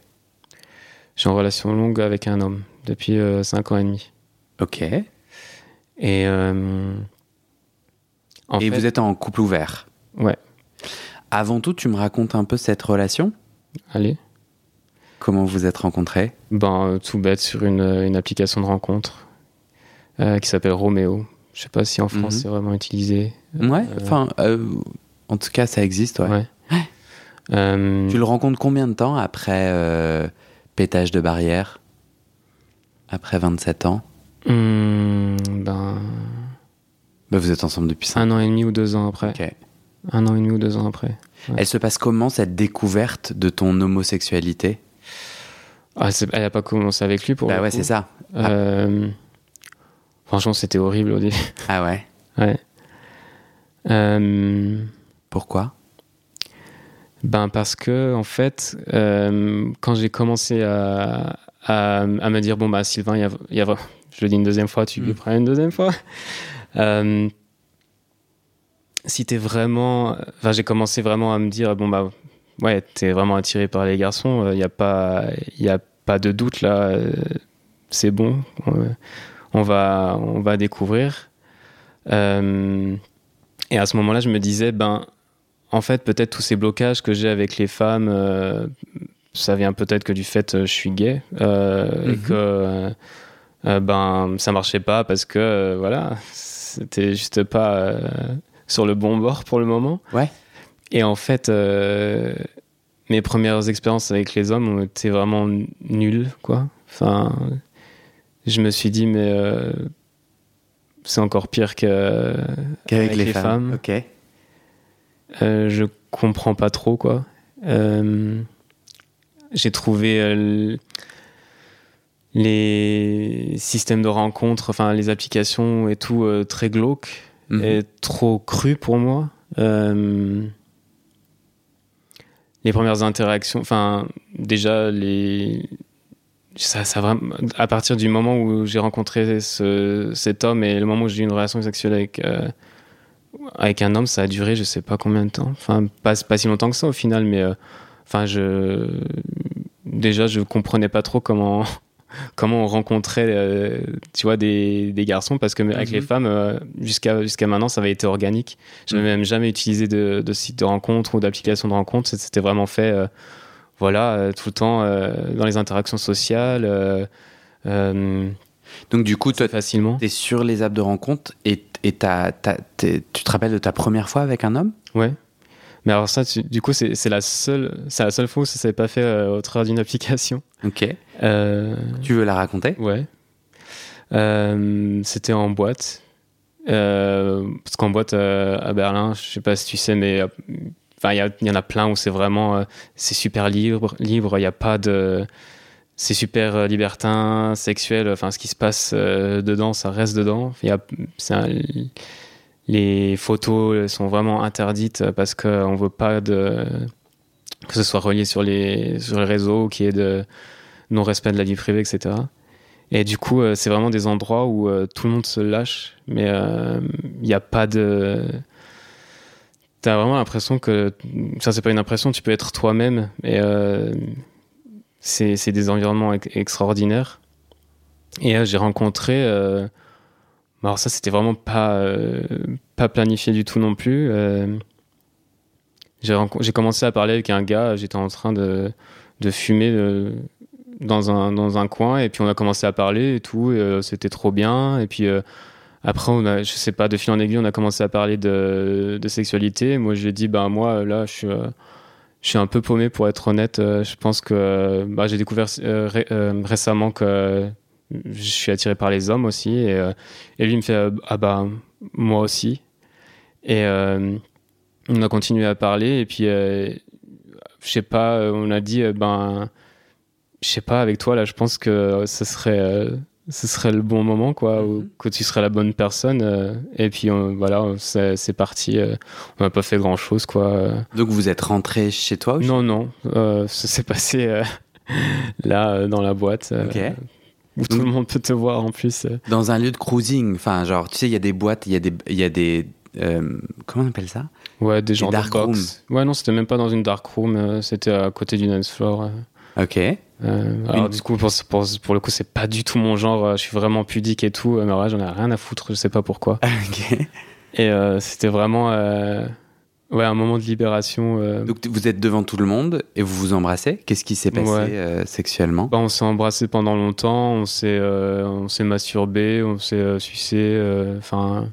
Je suis en relation longue avec un homme depuis 5 ans et demi. Ok. Et Et. euh, en fait, vous êtes en couple ouvert. Ouais. Avant tout, tu me racontes un peu cette relation Allez. Comment vous êtes rencontrés? Ben, euh, tout bête sur une, une application de rencontre euh, qui s'appelle Roméo. Je sais pas si en France Mhm. c'est vraiment utilisé. Ouais. Euh, Enfin, euh, en tout cas, ça existe. Ouais. Ouais. Euh, Tu le rencontres combien de temps après euh, pétage de barrière? Après 27 ans? Hum, ben, Bah, Vous êtes ensemble depuis 5 un an et demi ou deux ans après. Ok. Un an et demi ou deux ans après. Elle se passe comment cette découverte de ton homosexualité? Ah, elle a pas commencé avec lui pour Bah ouais, c'est ça. Euh, Franchement, c'était horrible au début. Ah ouais? Ouais. Euh, Pourquoi? Ben parce que en fait, euh, quand j'ai commencé à, à, à me dire bon bah Sylvain, il y a, il y a- je le dis une deuxième fois, tu Mm. le prends une deuxième fois. Euh, si t'es vraiment, enfin j'ai commencé vraiment à me dire bon bah ouais t'es vraiment attiré par les garçons, il y a pas, il y a pas de doute là, euh, c'est bon, on, va, on va découvrir. Euh, et à ce moment-là, je me disais ben en fait, peut-être tous ces blocages que j'ai avec les femmes, euh, ça vient peut-être que du fait que je suis gay euh, et Mhm. que euh, euh, ben ça marchait pas parce que euh, voilà, c'était juste pas euh, sur le bon bord pour le moment. Ouais. Et en fait, euh, mes premières expériences avec les hommes ont été vraiment nulles, quoi. Enfin, je me suis dit mais euh, c'est encore pire Qu'avec Avec les, les femmes. femmes. Ok. Euh, je comprends pas trop quoi. J'ai trouvé les systèmes de rencontres, enfin les applications et tout très glauques Et trop cru pour moi. Euh, les premières interactions, enfin déjà les ça, ça vraiment, à partir du moment où j'ai rencontré ce, cet homme et le moment où j'ai eu une relation sexuelle avec euh, avec un homme, ça a duré je sais pas combien de temps. Enfin pas pas si longtemps que ça au final, mais euh, enfin je déjà je comprenais pas trop comment comment on rencontrait euh, tu vois des, des garçons parce que avec Mhm. les femmes euh, jusqu'à jusqu'à maintenant ça avait été organique j'avais Mhm. même jamais utilisé de, de site de rencontre ou d'application de rencontre c'était vraiment fait euh, voilà tout le temps euh, dans les interactions sociales euh, euh, Donc du coup, toi, facilement t'es sur les apps de rencontre et, tu te rappelles de ta première fois avec un homme? Ouais mais alors ça tu- du coup c'est la seule c'est la seule fois où ça s'est pas fait euh, au travers d'une application Ok. Euh, Tu veux la raconter? Ouais. Euh, C'était en boîte. Euh, parce qu'en boîte à Berlin, je sais pas si tu sais, mais enfin, il y, en a plein où c'est vraiment c'est super libre, libre. Il n'y a pas de c'est super libertin, sexuel. Enfin, ce qui se passe dedans, ça reste dedans. Il y a c'est un- les photos sont vraiment interdites parce qu'on veut pas que ce soit relié sur les réseaux, qu'il y ait de non respect de la vie privée, etc. Et du coup, euh, c'est vraiment des endroits où euh, tout le monde se lâche, mais il n'y a pas de. T'as vraiment l'impression que. Ça, c'est pas une impression, tu peux être toi-même, et euh, c'est des environnements ex- extraordinaires. Et euh, j'ai rencontré. Alors, ça, c'était vraiment pas, euh, pas planifié du tout non plus. euh, j'ai commencé à parler avec un gars, j'étais en train de, de fumer euh, dans, un, dans un coin, et puis on a commencé à parler et tout, et, euh, c'était trop bien. Et puis après, on a, je sais pas, de fil en aiguille, on a commencé à parler de, de sexualité. Moi, j'ai dit, ben moi, là, je suis, je suis un peu paumé pour être honnête. Je pense que bah, j'ai découvert ré- récemment que je suis attiré par les hommes aussi. Et, euh, et lui, me fait, ah bah, moi aussi. Et euh, on a continué à parler, et puis, euh, je sais pas, on a dit, euh, ben, je sais pas, avec toi, là, je pense que ce serait, euh, ce serait le bon moment, quoi, ou Mhm. que tu serais la bonne personne. et puis, on- voilà, c'est parti. on n'a pas fait grand chose, quoi. Donc vous êtes rentré chez toi ou Non, non, ça s'est passé là, dans la boîte. Ok. Où tout le monde peut te voir en plus. euh. Dans un lieu de cruising. Enfin, genre, tu sais, il y a des boîtes, il y a des. Y a des euh, comment on appelle ça? Ouais, des genres dark de box. Ouais, non, c'était même pas dans une dark room, euh, c'était à côté du dance floor. euh. Ok. Alors Une- du coup pour, pour, pour le coup c'est pas du tout mon genre je suis vraiment pudique et tout mais ouais j'en ai rien à foutre je sais pas pourquoi Ok. et c'était vraiment ouais un moment de libération euh. Donc vous êtes devant tout le monde et vous vous embrassez. Qu'est-ce qui s'est passé Ouais. euh, sexuellement? Bah, on s'est embrassé pendant longtemps on s'est euh, on s'est masturbé on s'est euh, sucé enfin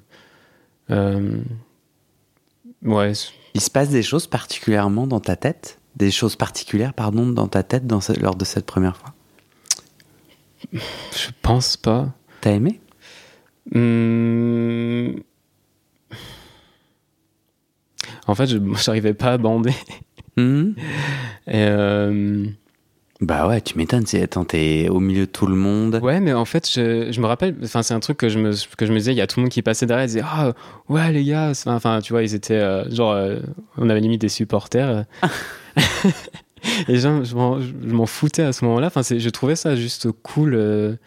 ouais. Il se passe des choses particulièrement dans ta tête? Des choses particulières, pardon, dans ta tête dans ce- lors de cette première fois? Je pense pas. T'as aimé? Hum, en fait je j'arrivais pas à bander et euh, Bah ouais, tu m'étonnes. c'est- Attends, t'es au milieu de tout le monde. Ouais, mais en fait, je, je me rappelle, enfin, c'est un truc que je me, que je me disais, il y a tout le monde qui passait derrière, ils disaient, ah, ouais, les gars, enfin, tu vois, ils étaient, euh, genre, euh, on avait limite des supporters. Et genre, je m'en je m'en foutais à ce moment-là, enfin, c'est- je trouvais ça juste cool.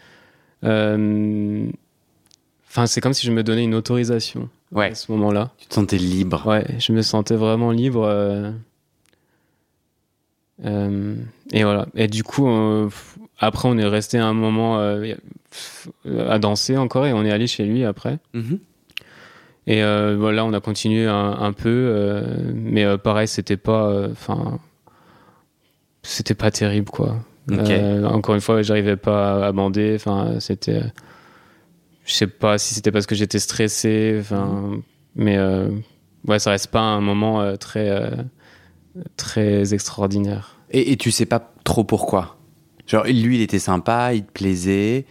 Enfin, c'est comme si je me donnais une autorisation Ouais. à ce moment-là. Tu te sentais libre. Ouais, je me sentais vraiment libre. euh, euh, et voilà. Et du coup, euh, après, on est resté un moment euh, à danser encore et on est allé chez lui après. Mhm. Et euh, voilà, on a continué un, un peu, euh, mais euh, pareil, c'était pas, enfin, c'était pas terrible quoi. Ok. Euh, encore une fois, j'arrivais pas à bander. Enfin, c'était, je sais pas si c'était parce que j'étais stressé. Enfin, mais euh, ouais, ça reste pas un moment euh, très, euh, très extraordinaire. Et, et tu sais pas trop pourquoi? Genre, lui, il était sympa, il te plaisait,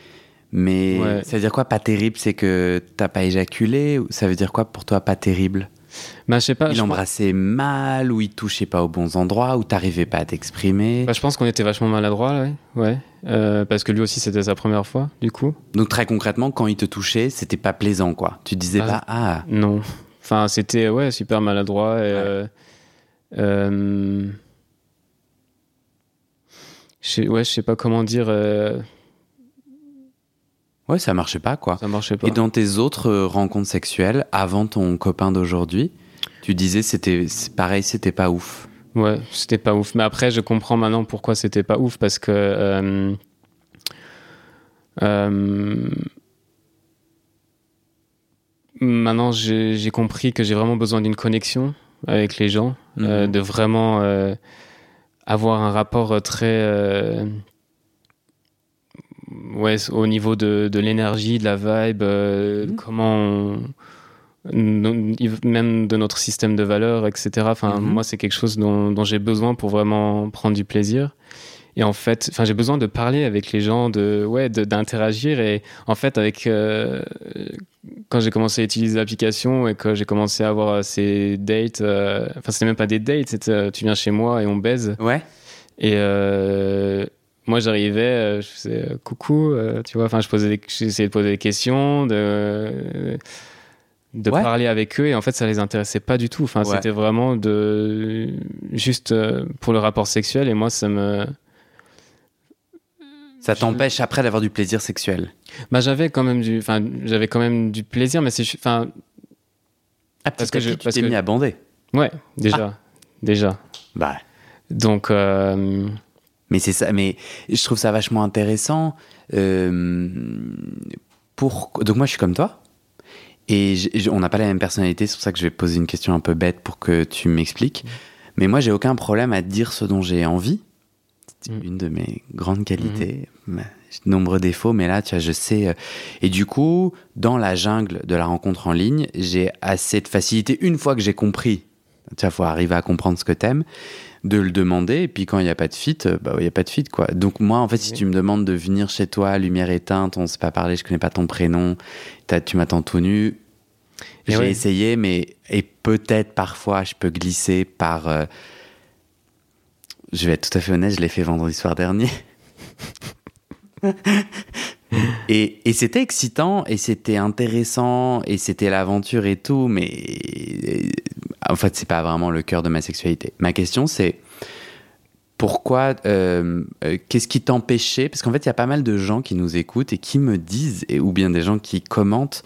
mais Ouais. ça veut dire quoi pas terrible C'est que t'as pas éjaculé? Ça veut dire quoi pour toi pas terrible? Bah, je sais pas. Il embrassait mal ou il touchait pas aux bons endroits ou t'arrivais pas à t'exprimer bah, je pense qu'on était vachement maladroit, ouais. ouais. Euh, parce que lui aussi, c'était sa première fois, du coup. Donc très concrètement, quand il te touchait, c'était pas plaisant quoi. Tu disais Ah. pas ah Non. Enfin, c'était ouais, super maladroit. Et, euh, euh, je sais- ouais, je sais pas comment dire. Ouais ça marchait pas quoi. ça marchait pas. Et dans tes autres euh, rencontres sexuelles avant ton copain d'aujourd'hui, tu disais c'était pareil, c'était pas ouf. Ouais, c'était pas ouf. Mais après, je comprends maintenant pourquoi c'était pas ouf parce que. euh, euh, maintenant, j'ai compris que j'ai vraiment besoin d'une connexion avec les gens, euh, Mhm. de vraiment avoir un rapport très. Euh, ouais, au niveau de, de l'énergie, de la vibe, euh, Mhm. comment on- même de notre système de valeurs, etc. Enfin, Mhm. moi, c'est quelque chose dont, dont j'ai besoin pour vraiment prendre du plaisir. Et en fait, enfin, j'ai besoin de parler avec les gens, de, ouais, d'interagir. Et en fait, avec euh, quand j'ai commencé à utiliser l'application et que j'ai commencé à avoir ces dates, euh, enfin, c'était même pas des dates, c'était euh, tu viens chez moi et on baise. Ouais. Et euh, moi, j'arrivais, euh, je faisais euh, coucou, euh, tu vois, enfin, je posais, j'essayais de poser des questions, de de Ouais. parler avec eux, et en fait, ça les intéressait pas du tout. Enfin, Ouais. c'était vraiment de juste pour le rapport sexuel, et moi, ça me, Ça Je- t'empêche après d'avoir du plaisir sexuel. bah, j'avais quand même du, enfin, j'avais quand même du plaisir, mais c'est, enfin, Ah, Parce que je- tu t'es que- mis à bander. ouais, déjà, déjà. Bah. Donc, euh, Mais c'est ça. Mais je trouve ça vachement intéressant. euh, pour donc moi je suis comme toi. Et on n'a pas la même personnalité, c'est pour ça que je vais poser une question un peu bête pour que tu m'expliques. Mais moi, j'ai aucun problème à dire ce dont j'ai envie. C'est Mm. une de mes grandes qualités. De nombreux défauts, mais là, tu vois, je sais. euh, Et du coup, dans la jungle de la rencontre en ligne, j'ai assez de facilité, une fois que j'ai compris, tu vois, faut arriver à comprendre ce que t'aimes, de le demander. Et puis quand il n'y a pas de fit, euh, bah, il n'y a pas de fit, quoi. Donc moi, en fait, si tu me demandes de venir chez toi, lumière éteinte, on ne s'est pas parlé, je connais pas ton prénom, tu m'attends tout nu, Et j'ai ouais. essayé, mais et peut-être parfois je peux glisser par. euh, je vais être tout à fait honnête, je l'ai fait vendredi soir dernier. et, c'était excitant et c'était intéressant et c'était l'aventure et tout, mais en fait, c'est pas vraiment le cœur de ma sexualité. Ma question, c'est pourquoi, euh, euh, qu'est-ce qui t'empêchait? Parce qu'en fait, il y a pas mal de gens qui nous écoutent et qui me disent, et, ou bien des gens qui commentent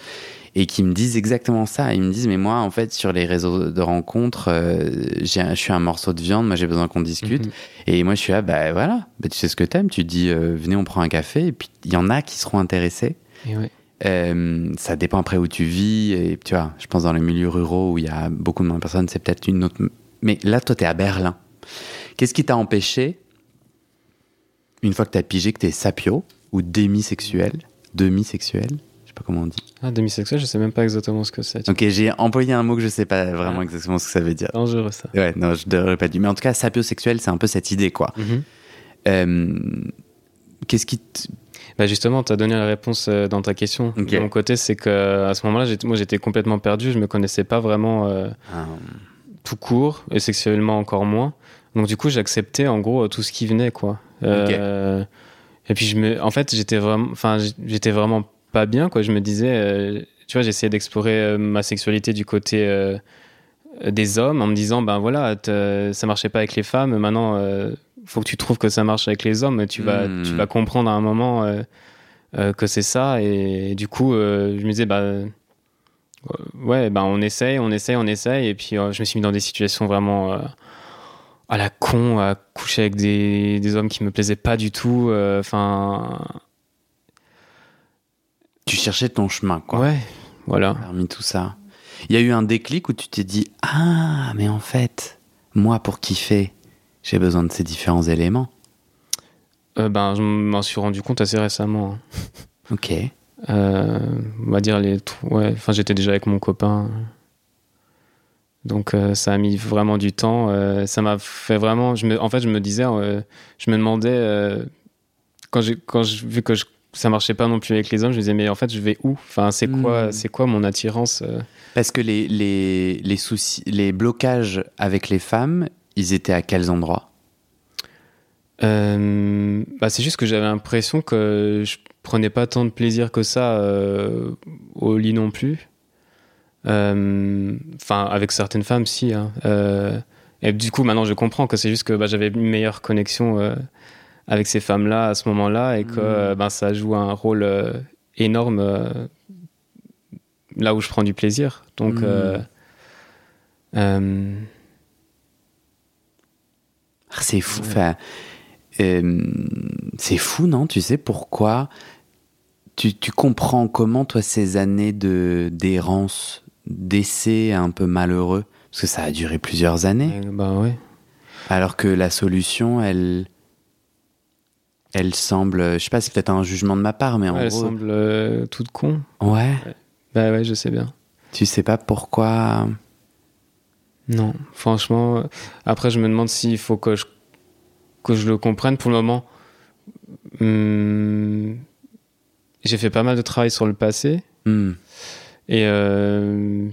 et qui me disent exactement ça. Ils me disent, mais moi, en fait, sur les réseaux de rencontres, euh, je suis un morceau de viande, moi j'ai besoin qu'on discute. Mhm. Et moi, je suis là, bah voilà, bah, tu sais ce que t'aimes, tu dis, venez, on prend un café, et puis il y en a qui seront intéressés. Et ouais. Euh, ça dépend après où tu vis, et tu vois, je pense dans les milieux ruraux où il y a beaucoup moins de personnes, c'est peut-être une autre. Mais là, toi, t'es à Berlin. Qu'est-ce qui t'a empêché, une fois que t'as pigé que t'es sapio, ou démisexuel, demisexuel, je sais pas comment on dit. Ah, demisexuel, je sais même pas exactement ce que c'est. Ok, j'ai employé un mot que je sais pas vraiment Ah. exactement ce que ça veut dire. dangereux ça. Ouais, non, je devrais pas dire. Mais en tout cas, sapiosexuel, c'est un peu cette idée, quoi. Mhm. Euh, Qu'est-ce qui. te- Bah justement, tu as donné la réponse euh, dans ta question. De mon côté, c'est que à ce moment-là, j'étais- moi j'étais complètement perdu, je me connaissais pas vraiment euh, Ah, tout court et sexuellement encore moins. Donc du coup, j'acceptais en gros tout ce qui venait quoi. Euh, Et puis je me, en fait, j'étais vraiment, enfin, j'étais vraiment pas bien quoi. Je me disais, euh, tu vois, j'essayais d'explorer euh, ma sexualité du côté des hommes en me disant, ben voilà, ça marchait pas avec les femmes, maintenant, euh, faut que tu trouves que ça marche avec les hommes. Tu vas, Hmm. tu vas comprendre à un moment euh, euh, que c'est ça. Et, du coup, je me disais, bah ouais, ben on essaye, on essaye, on essaye. Et puis je me suis mis dans des situations vraiment à la con, à coucher avec des, des hommes qui me plaisaient pas du tout. euh, Enfin, Tu cherchais ton chemin, quoi. ouais, voilà. Parmi tout ça. Il y a eu un déclic où tu t'es dit Ah, mais en fait, moi, pour kiffer, j'ai besoin de ces différents éléments. Euh, ben, je m'en suis rendu compte assez récemment. hein. Ok. Euh, on va dire les. Ouais, enfin, j'étais déjà avec mon copain. Donc euh, ça a mis vraiment du temps. euh, ça m'a fait vraiment. Je me, en fait, je me disais, euh, je me demandais euh, quand j'ai quand je vu que je, ça marchait pas non plus avec les hommes, je me disais mais en fait je vais où? Enfin c'est quoi Mm. c'est quoi mon attirance euh? Parce que les, les, les soucis, les blocages avec les femmes, ils étaient à quels endroits? Euh, bah, c'est juste que j'avais l'impression que je prenais pas tant de plaisir que ça euh, au lit non plus. Euh, Enfin, avec certaines femmes, si. hein. Euh, et du coup, maintenant, je comprends que c'est juste que bah, j'avais une meilleure connexion euh, avec ces femmes-là à ce moment-là et que euh, ben, ça joue un rôle euh, énorme euh, là où je prends du plaisir. Donc, euh, euh, Ah, C'est fou. Ouais. C'est fou, non? Tu sais pourquoi? Tu, tu comprends comment, toi, ces années de d'errance, d'essai un peu malheureux, parce que ça a duré plusieurs années, bah ouais. alors que la solution, elle, elle semble, je sais pas, c'est peut-être un jugement de ma part, mais en Elle gros, semble euh, toute con. ouais, Bah ouais, je sais bien. tu sais pas pourquoi. Non, franchement. Après, je me demande s'il faut que je, que je le comprenne. Pour le moment, hum, j'ai fait pas mal de travail sur le passé. Hmm. Et euh,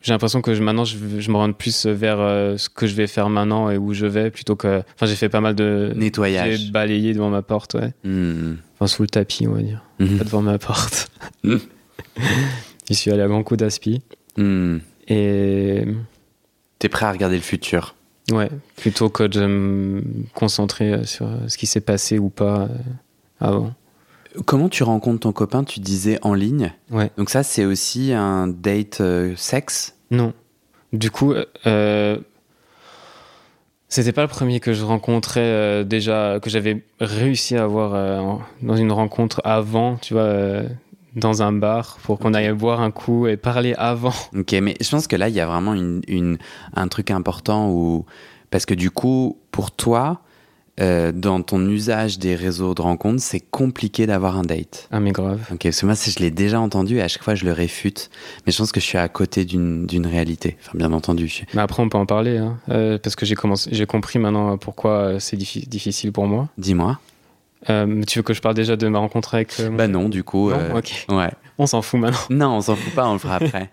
j'ai l'impression que je- maintenant, je, je me rends plus vers euh, ce que je vais faire maintenant et où je vais plutôt que. Enfin, j'ai fait pas mal de. Nettoyage. J'ai balayé devant ma porte, ouais. Hmm. Enfin, sous le tapis, on va dire. Hmm. Pas devant ma porte. Mm. J'y suis allé à grand coup d'aspi. Hmm. Et. T'es prêt à regarder le futur? Ouais, plutôt que de me concentrer sur ce qui s'est passé ou pas euh, avant. Comment tu rencontres ton copain Tu disais en ligne. Ouais. Donc ça, c'est aussi un date euh, sexe. Non. Du coup, euh, c'était pas le premier que je rencontrais euh, déjà, que j'avais réussi à avoir euh, dans une rencontre avant, tu vois, euh, dans un bar, pour qu'on aille boire un coup et parler avant. Ok, mais je pense que là, il y a vraiment une, une- un truc important où... Parce que du coup, pour toi, euh, dans ton usage des réseaux de rencontres, c'est compliqué d'avoir un date. Ah, mais grave. Ok, parce que moi, c'est- je l'ai déjà entendu et à chaque fois, je le réfute. Mais je pense que je suis à côté d'une réalité. Enfin, bien entendu. je- Mais après, on peut en parler, hein, euh, parce que j'ai compris maintenant pourquoi euh, c'est diffi- difficile pour moi. Dis-moi. Euh, tu veux que je parle déjà de ma rencontre avec mon Bah non, du coup... Non Ok. Ouais. On s'en fout maintenant. Non, on s'en fout pas, on le fera après.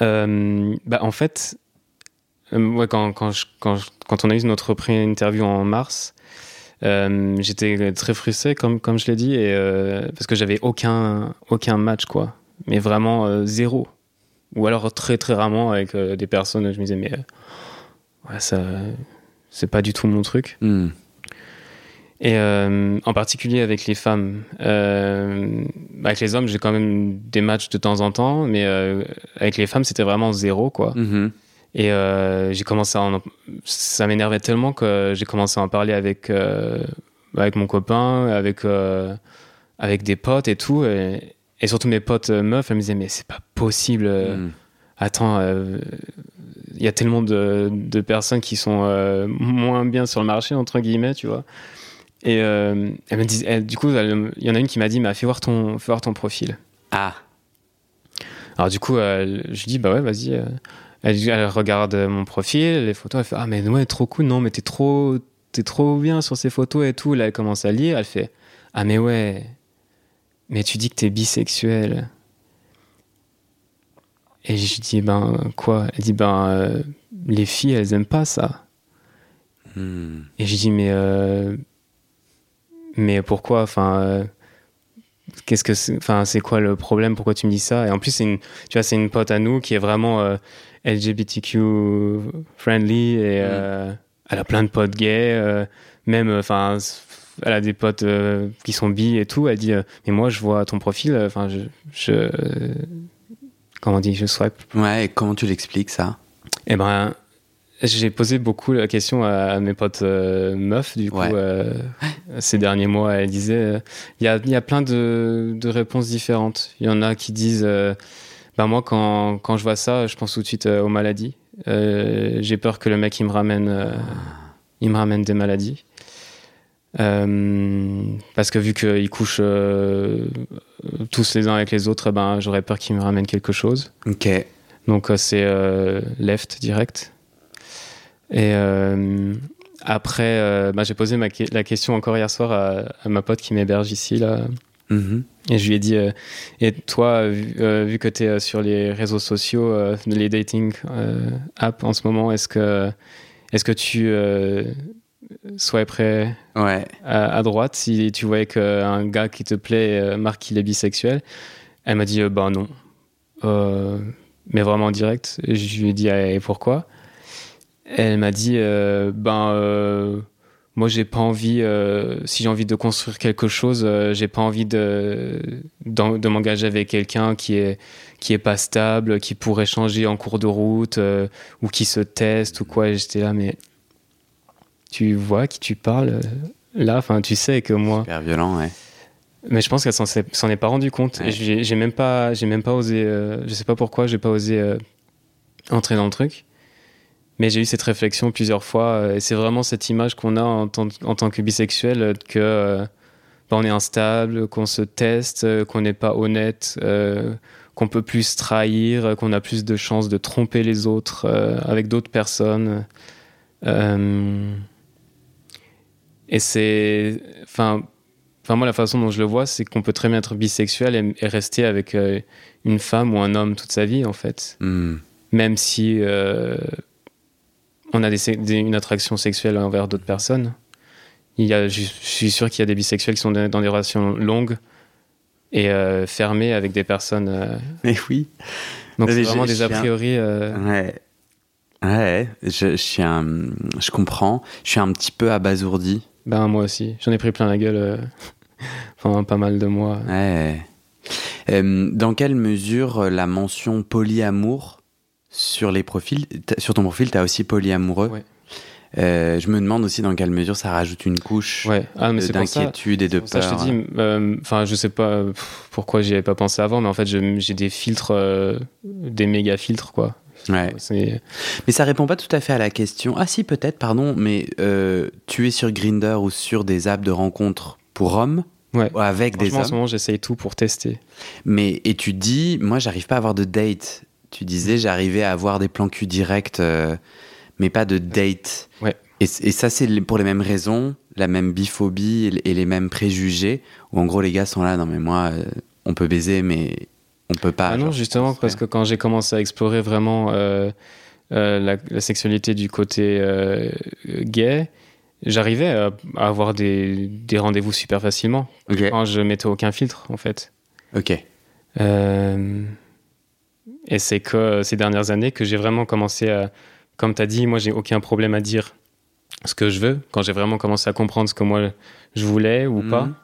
Bah, en fait, euh, ouais, quand, quand, je- quand, je- quand on a eu notre première interview en mars, Euh, j'étais très frustré, comme, comme je l'ai dit, et, euh, parce que j'avais aucun, aucun match, quoi. Mais vraiment zéro. Ou alors très, très rarement avec des personnes, je me disais, mais ouais, ça, c'est pas du tout mon truc. Hmm. Et en particulier avec les femmes. avec les hommes, j'ai quand même des matchs de temps en temps, mais avec les femmes, c'était vraiment zéro, quoi. Mhm. Et euh, j'ai commencé à en... ça m'énervait tellement que j'ai commencé à en parler avec euh, avec mon copain, avec euh, avec des potes et tout, et, et, surtout mes potes meufs, elles me disaient mais c'est pas possible. Mm. Attends, il y a tellement de, de personnes qui sont moins bien sur le marché entre guillemets, tu vois. Et elle me disait, du coup, il y en a une qui m'a dit, mais fais voir ton, fais voir ton profil. Ah. Alors du coup, je dis bah ouais, vas-y. Elle, regarde mon profil, les photos, elle fait Ah, mais ouais, trop cool, non, mais t'es trop, es trop bien sur ces photos et tout. Là, elle commence à lire, elle fait Ah, mais ouais, mais tu dis que t'es bisexuel. Et je dis Ben, quoi? Elle dit Ben, euh, les filles, elles aiment pas ça. Hmm. Et je dis Mais, euh, mais pourquoi? Enfin. Euh, qu'est-ce que c'est? Enfin c'est quoi le problème? Pourquoi tu me dis ça? Et en plus c'est une tu vois c'est une pote à nous qui est vraiment LGBTQ friendly et euh, elle a plein de potes gays, euh, même, enfin, elle a des potes euh, qui sont bi et tout. Elle dit, mais moi, je vois ton profil, enfin, je, je comment on dit, je swipe. Ouais, et comment tu l'expliques ça? Eh ben, j'ai posé beaucoup la question à, mes potes meufs, du coup, ces derniers mois. Elle disait, il y, a, y a plein de, de, réponses différentes. Il y en a qui disent, bah, moi, quand, quand, je vois ça, je pense tout de suite euh, aux maladies. Euh, j'ai peur que le mec il me ramène, euh, il me ramène des maladies. parce que vu qu'ils couchent tous les uns avec les autres, ben, j'aurais peur qu'il me ramène quelque chose. Ok. Donc c'est left direct. Et après, bah, j'ai posé ma, la question encore hier soir à, à ma pote qui m'héberge ici, là, Mhm. Et je lui ai dit, euh, et toi, vu, euh, que tu es euh, sur les réseaux sociaux, les dating apps en ce moment, est-ce que, est que tu sois prêt ouais. à, droite? Si tu voyais qu'un gars qui te plaît marque qu'il est bisexuel Elle m'a dit, ben non. mais vraiment direct. Et je lui ai dit, et pourquoi? Elle m'a dit, ben moi j'ai pas envie euh, si j'ai envie de construire quelque chose euh, j'ai pas envie de de, m'engager avec quelqu'un qui est qui est pas stable qui pourrait changer en cours de route euh, ou qui se teste ou quoi. J'étais là mais tu vois qui tu parles là? Enfin tu sais que moi. Super violent ouais. Mais je pense qu'elle s'en est pas rendu compte. Et j'ai même pas j'ai même pas osé je sais pas pourquoi j'ai pas osé entrer dans le truc mais j'ai eu cette réflexion plusieurs fois, euh, et c'est vraiment cette image qu'on a en, tant, que bisexuel, euh, que euh, bah, on est instable, qu'on se teste, qu'on n'est pas honnête, qu'on peut plus trahir, qu'on a plus de chances de tromper les autres avec d'autres personnes. et c'est, enfin, enfin moi la façon dont je le vois, c'est qu'on peut très bien être bisexuel et, rester avec une femme ou un homme toute sa vie en fait, hmm. même si on a des, une attraction sexuelle envers d'autres personnes. Il y a, je, suis sûr qu'il y a des bisexuels qui sont dans des relations longues et euh, fermées avec des personnes. Euh, Mais oui. Donc c'est vraiment des a priori. Euh, ouais. Ouais, je, suis un, je comprends. Je suis un petit peu abasourdi. Ben moi aussi. J'en ai pris plein la gueule pendant pas mal de mois. Ouais. dans quelle mesure la mention polyamour sur les profils, sur ton profil, tu as aussi polyamoureux. Ouais. Euh, je me demande aussi dans quelle mesure ça rajoute une couche ouais. ah, d'inquiétude et de peur. Ça, je te dis, euh, enfin, je sais pas pourquoi j'y avais pas pensé avant, mais en fait, j'ai des filtres, euh, des méga filtres, quoi. Ouais. Mais ça répond pas tout à fait à la question. Ah si, peut-être, pardon, mais tu es sur Grinder ou sur des apps de rencontres pour hommes? Ouais. Avec des hommes. En ce moment, j'essaye tout pour tester. Mais et tu dis, moi, j'arrive pas à avoir de date. Tu disais, j'arrivais à avoir des plans cul directs, euh, mais pas de date. Ouais. Et, ça, c'est pour les mêmes raisons, la même biphobie et, les mêmes préjugés, où en gros, les gars sont là, non, mais moi, euh, on peut baiser, mais on peut pas. Ah non, justement, parce que quand j'ai commencé à explorer vraiment euh, la, sexualité du côté gay, J'arrivais à, avoir des, des rendez-vous super facilement. Quand je mettais aucun filtre, en fait. Ok. Euh, et c'est que ces dernières années que j'ai vraiment commencé à. Comme tu as dit, moi, j'ai aucun problème à dire ce que je veux. Quand j'ai vraiment commencé à comprendre ce que moi je voulais ou pas, mhm.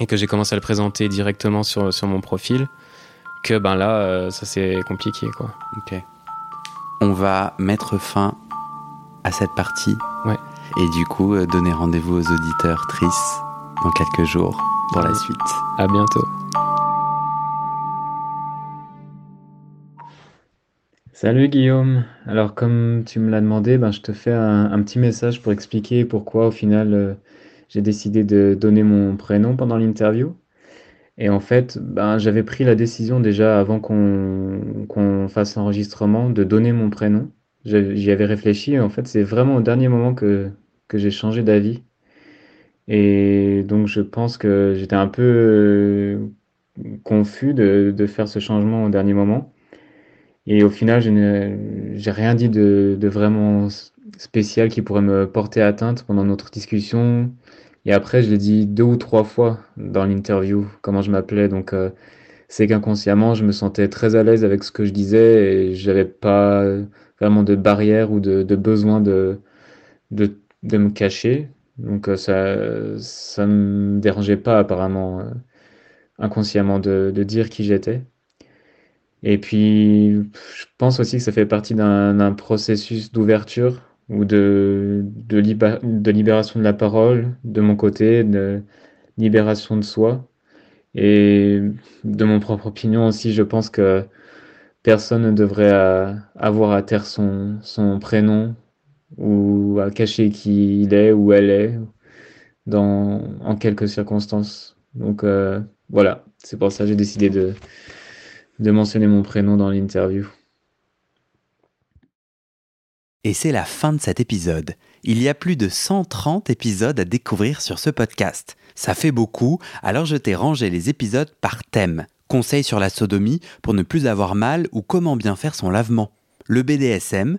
et que j'ai commencé à le présenter directement sur, sur mon profil, que ben là, euh, ça c'est compliqué, quoi. Ok. On va mettre fin à cette partie. Ouais. Et du coup, euh, donner rendez-vous aux auditeurs Tris dans quelques jours pour la suite. À bientôt. Salut Guillaume. Alors comme tu me l'as demandé, ben, je te fais un, petit message pour expliquer pourquoi au final euh, j'ai décidé de donner mon prénom pendant l'interview. Et en fait, ben, j'avais pris la décision déjà avant qu'on fasse l'enregistrement de donner mon prénom. J'y avais réfléchi et en fait c'est vraiment au dernier moment que, que j'ai changé d'avis. Et donc je pense que j'étais un peu euh, confus de, de faire ce changement au dernier moment. Et au final, je n'ai rien dit de, vraiment spécial qui pourrait me porter atteinte pendant notre discussion. Et après, je l'ai dit deux ou trois fois dans l'interview, comment je m'appelais. Donc, euh, c'est qu'inconsciemment, je me sentais très à l'aise avec ce que je disais et j'avais pas vraiment de barrière ou de, besoin de, de, me cacher. Donc, euh, ça ça me dérangeait pas apparemment euh, inconsciemment de dire qui j'étais. Et puis, je pense aussi que ça fait partie d'un processus d'ouverture ou de, de, de, libération de la parole de mon côté, de libération de soi. Et de mon propre opinion aussi, je pense que personne ne devrait avoir à taire son, son prénom ou à cacher qui il est ou elle est dans, en quelques circonstances. Donc euh, voilà, c'est pour ça que j'ai décidé de, de mentionner mon prénom dans l'interview. Et c'est la fin de cet épisode. Il y a plus de 130 épisodes à découvrir sur ce podcast. Ça fait beaucoup, alors je t'ai rangé les épisodes par thème. Conseils sur la sodomie pour ne plus avoir mal ou comment bien faire son lavement. Le BDSM,